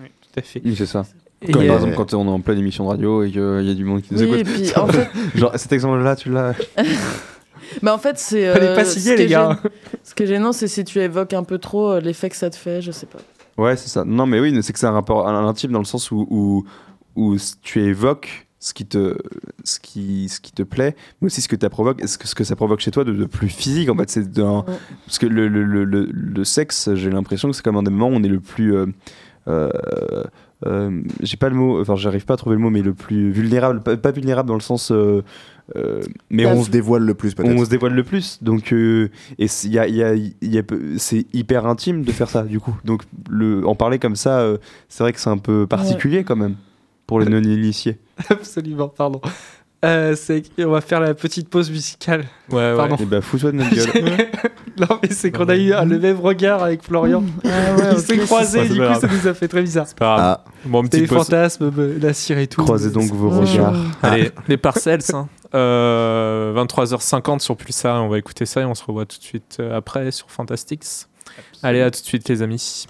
Oui, tout à fait. oui, c'est ça. Et, Comme euh, par exemple quand on est en pleine émission de radio et qu'il y a du monde qui nous Oui, et écoute. puis en fait, Genre cet exemple-là, tu l'as. bah en fait c'est. Fallait euh, pas qui les est gars. gênant- Ce qui est gênant, c'est si tu évoques un peu trop euh, l'effet que ça te fait, je sais pas. Ouais, c'est ça. Non, mais oui, c'est que c'est un rapport à l'intime dans le sens où, où, tu évoques ce qui te, ce qui, ce qui te plaît, mais aussi ce que, provoque, ce que, ce que ça provoque chez toi de, de plus physique. En fait, c'est Ouais. parce que le, le, le, le- le sexe, j'ai l'impression que c'est comme un des moments où on est le plus. euh, euh, euh, j'ai pas le mot, enfin j'arrive pas à trouver le mot, mais le plus vulnérable, pas, pas vulnérable dans le sens, euh, euh, mais on on se dévoile le plus peut-être. on se dévoile le plus donc euh, et c'est- il y a, il y a- il y a peu- c'est hyper intime de faire ça du coup donc le en parler comme ça c'est vrai que c'est un peu particulier quand même pour les non initiés Absolument, pardon. Euh, c'est on va faire la petite pause musicale. Ouais, ouais. Pardon. et bah fous-toi de notre gueule non mais c'est qu'on a eu le même regard avec Florian. Ah ouais, Il s'est ok, croisé, c'est du coup grave. ça nous a fait très bizarre. C'est pas grave. Ah, Bon, C'était les petite pause. fantasmes, euh, la cire et tout. croisez donc vos regards Allez, les parcelles, hein. Euh, 23h50 sur Pulsar, on va écouter ça et on se revoit tout de suite après sur Fantastics. Allez, à tout de suite les amis.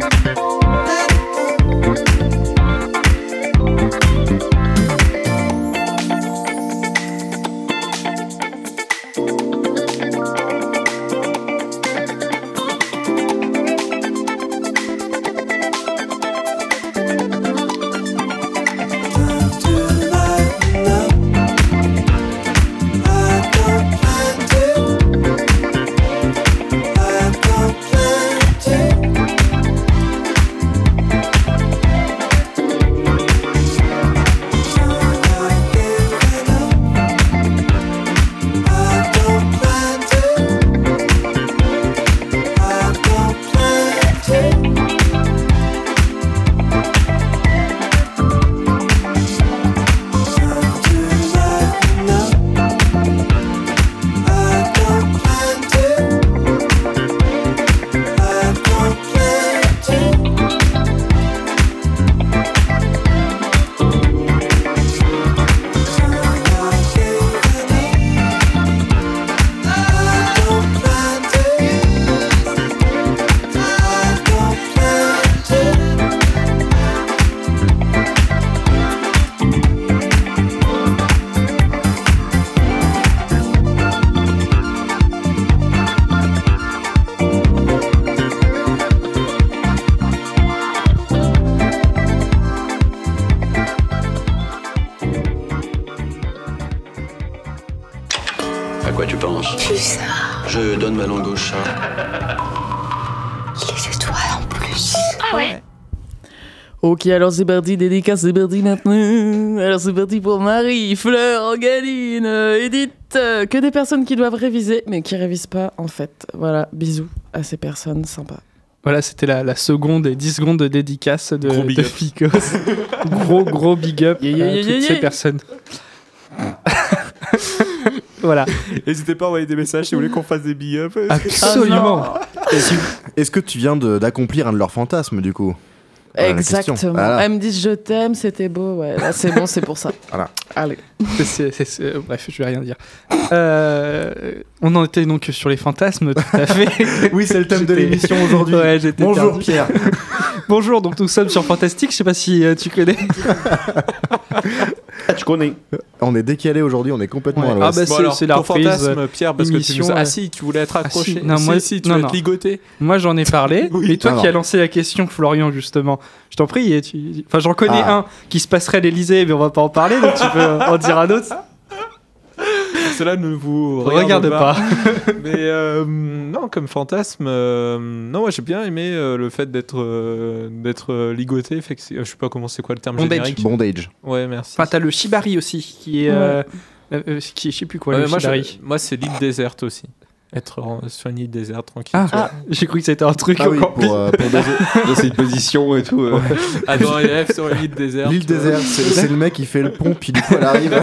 À Ok, alors c'est parti, dédicace, c'est parti maintenant. Alors c'est parti pour Marie, Fleur, Galine, euh, Edith. euh, que des personnes qui doivent réviser, mais qui révisent pas en fait. Voilà, bisous à ces personnes sympas. Voilà, c'était la, la seconde et 10 secondes de dédicace de, Gros big de up. Ficos. gros, gros big up Yeah, yeah, à yeah, toutes yeah, ces yeah. personnes. voilà, N'hésitez pas à envoyer des messages si vous voulez qu'on fasse des big up. absolument. Est-ce que tu viens de- d'accomplir un de leurs fantasmes du coup? Exactement. Voilà. Elles me disent je t'aime, c'était beau. Ouais, là c'est bon, c'est pour ça. Voilà. Allez. C'est- c'est- c'est- euh, bref, je vais rien dire. Euh, on en était donc sur les fantasmes, tout à fait. Oui, c'est le thème de l'émission aujourd'hui. Ouais, j'étais Bonjour perdu. Pierre. Bonjour, donc nous sommes sur Fantastique. Je sais pas si euh, tu connais. Ah, tu connais. On est décalé aujourd'hui, on est complètement Ouais. à Ah l'ouest. bah, Bon c'est- la fantasme, Pierre, parce que tu nous as... ouais. Ah si, tu voulais être Ah, si. accroché. Non, moi- si, tu non, vas non. être ligoté. Moi, j'en ai parlé. Oui. Et toi qui as lancé la question, Florian, justement, je t'en prie. tu- Enfin, j'en connais Ah. un qui se passerait à l'Elysée, mais on va pas en parler. Donc tu peux en dire un autre. Cela ne vous Regarde, regarde, pas. Mais euh, non, comme fantasme, euh, non, moi j'ai bien aimé euh, le fait d'être d'être ligoté. Fait que je sais pas comment c'est quoi le terme Bondage. générique. Bondage. Ouais, merci. Enfin, t'as le Shibari aussi, qui est. euh, qui est, je sais plus quoi, Ouais, le moi, je- Shibari. moi, c'est l'île déserte aussi. Être sur une île déserte tranquille. Ah, vois. j'ai cru que c'était un truc Ah oui, pour, euh, pour Dans cette position et tout. euh. Ah, dans RF sur une île déserte. L'île déserte, c'est c'est le mec qui fait le pont, puis du coup elle arrive.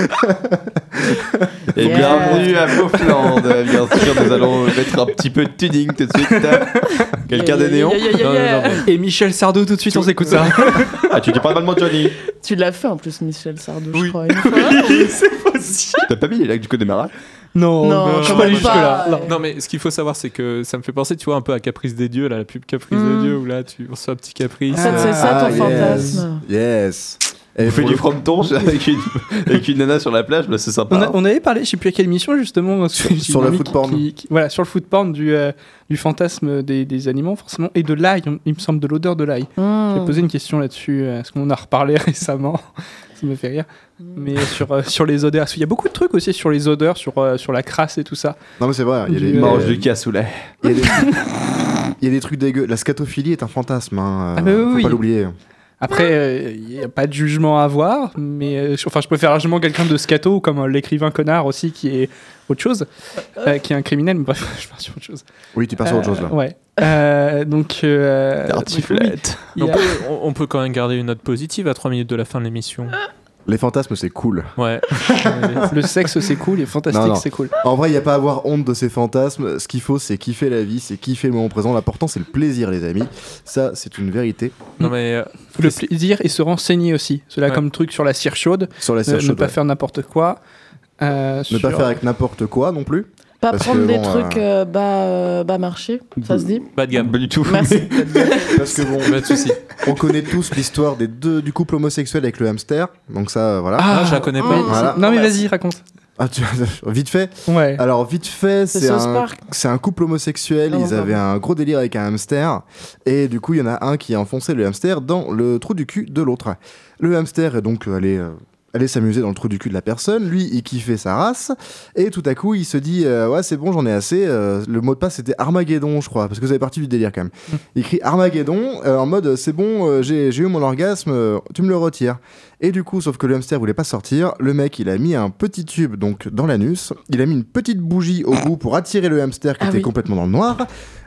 Et Yeah. bienvenue à Beaufland. Bien sûr, nous allons mettre un petit peu de tuning tout de suite. Quelqu'un des néons Yeah, yeah, yeah, Non, non, yeah. non, mais- Et Michel Sardou, tout de suite, on s'écoute ça. Ah, tu dis pas mal de Johnny. Tu l'as fait en plus, Michel Sardou, je Oui. crois. une fois. c'est possible. T'as pas mis les lacs du Connemara Non, Non, je suis pas allé jusque-là. Non. Non mais ce qu'il faut savoir c'est que ça me fait penser tu vois un peu à Caprice des dieux là la pub Caprice Mm. des dieux où là tu reçois un petit caprice. Ça, c'est euh, ça ton Ah, yes. fantasme. Yes. Et On fait du fronton avec une, avec une nana sur la plage, bah, c'est sympa. On, a- hein. on avait parlé, je sais plus à quelle émission justement, Sur- le qui- porn. qui- qui- voilà, sur le food porn du, euh, du fantasme des, des aliments forcément et de l'ail, on- il me semble de l'odeur de l'ail. Hmm. J'ai posé une question là-dessus, euh, parce qu'on a reparlé récemment, ça me fait rire. Mais sur, euh, sur les odeurs, parce qu'il y a beaucoup de trucs aussi sur les odeurs, sur, euh, sur la crasse et tout ça. Non mais c'est vrai, il y a des, Du- Mange euh, du cassoulet. il y a des trucs- il y a des trucs dégueux. La scatophilie est un fantasme, hein, Ah bah oui, faut oui. pas l'oublier. Après, euh, il n'y a pas de jugement à avoir, mais euh, je- enfin, je préfère largement quelqu'un de scato, comme euh, l'écrivain connard aussi, qui est autre chose, euh, qui est un criminel, mais bref, je pars sur autre chose. Oui, tu passes à autre chose là. Euh, Ouais. Euh, donc, euh, donc oui, on, peut, on, on peut quand même garder une note positive à 3 minutes de la fin de l'émission. Les fantasmes, c'est cool. Ouais. Le sexe, c'est cool, et fantastique, c'est cool. En vrai, il n'y a pas à avoir honte de ces fantasmes. Ce qu'il faut, c'est kiffer la vie, c'est kiffer le moment présent. L'important, c'est le plaisir, les amis. Ça, c'est une vérité. Non, mais. euh, Le plaisir et se renseigner aussi. Cela Ouais. comme truc sur la cire chaude. Sur la Ne- cire ne chaude, pas ouais. faire n'importe quoi. Euh, Ne sur- pas faire avec n'importe quoi non plus. Pas Parce prendre que des bon, trucs euh, euh, bas, euh, bas marché, ça se dit Pas de gamme. Pas du tout. Merci. Parce que bon, Pas de soucis. on connaît tous l'histoire des deux du couple homosexuel avec le hamster. Donc ça, euh, voilà. Ah, je la connais pas. Voilà. Non, mais vas-y, raconte. Ah, tu- vite fait. Ouais. Alors vite fait, C'est un, un couple homosexuel. Ah, Ils avaient un gros délire avec un hamster. Et du coup, il y en a un qui a enfoncé le hamster dans le trou du cul de l'autre. Le hamster est donc allé, allé s'amuser dans le trou du cul de la personne. Lui, il kiffait sa race. Et tout à coup, il se dit euh, Ouais, c'est bon, j'en ai assez. Euh, le mot de passe, c'était Armageddon, je crois. Parce que vous avez parti du délire quand même. Il écrit Armageddon euh, en mode C'est bon, j'ai eu mon orgasme, tu me le retires. Et du coup, sauf que le hamster voulait pas sortir, le mec il a mis un petit tube donc dans l'anus, il a mis une petite bougie au bout pour attirer le hamster qui Ah était oui. complètement dans le noir.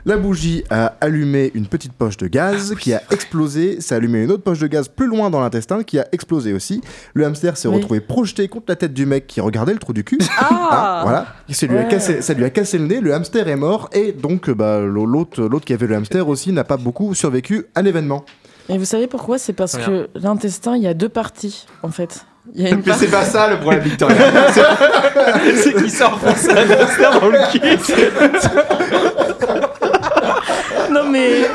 La bougie a allumé une petite poche de gaz qui a explosé, ça a allumé une autre poche de gaz plus loin dans l'intestin qui a explosé aussi. Le hamster s'est Oui. retrouvé projeté contre la tête du mec qui regardait le trou du cul. Ah, Hein, voilà, ça lui, a cassé, ça lui a cassé le nez, le hamster est mort et donc bah, l'autre l'autre qui avait le hamster aussi n'a pas beaucoup survécu à l'événement. Et vous savez pourquoi? C'est parce que l'intestin, il y a deux parties, en fait. Il y a une Mais c'est pas ça le problème, Victoria. c'est qui s'est enfoncé un hamster dans le cul? Non mais...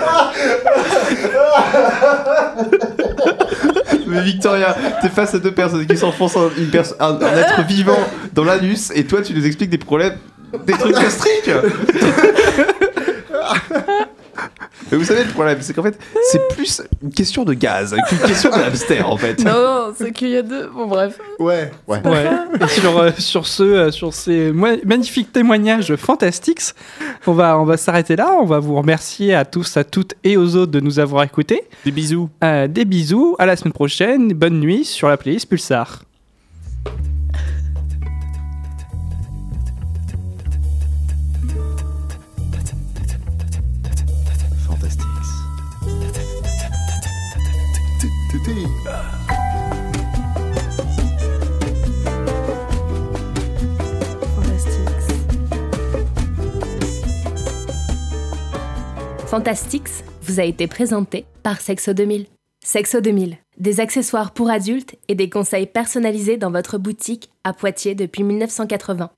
Mais Victoria, t'es face à deux personnes qui s'enfoncent un, une perso- un- un être vivant dans l'anus et toi tu nous expliques des problèmes, des trucs gastriques. Mais vous savez le problème, c'est qu'en fait c'est plus une question de gaz qu'une question de hamster en fait. Non, c'est qu'il y a deux... Bon bref. Ouais, ouais. Ouais. Et sur, euh, sur, ce, euh, sur ces magnifiques témoignages fantastiques, on va, on va s'arrêter là. On va vous remercier à tous, à toutes et aux autres de nous avoir écoutés. Des bisous. Euh, des bisous, à la semaine prochaine. Bonne nuit sur la playlist Pulsar. Fantastics vous a été présenté par Sexo 2000. Sexo 2000, des accessoires pour adultes et des conseils personnalisés dans votre boutique à Poitiers depuis 1980.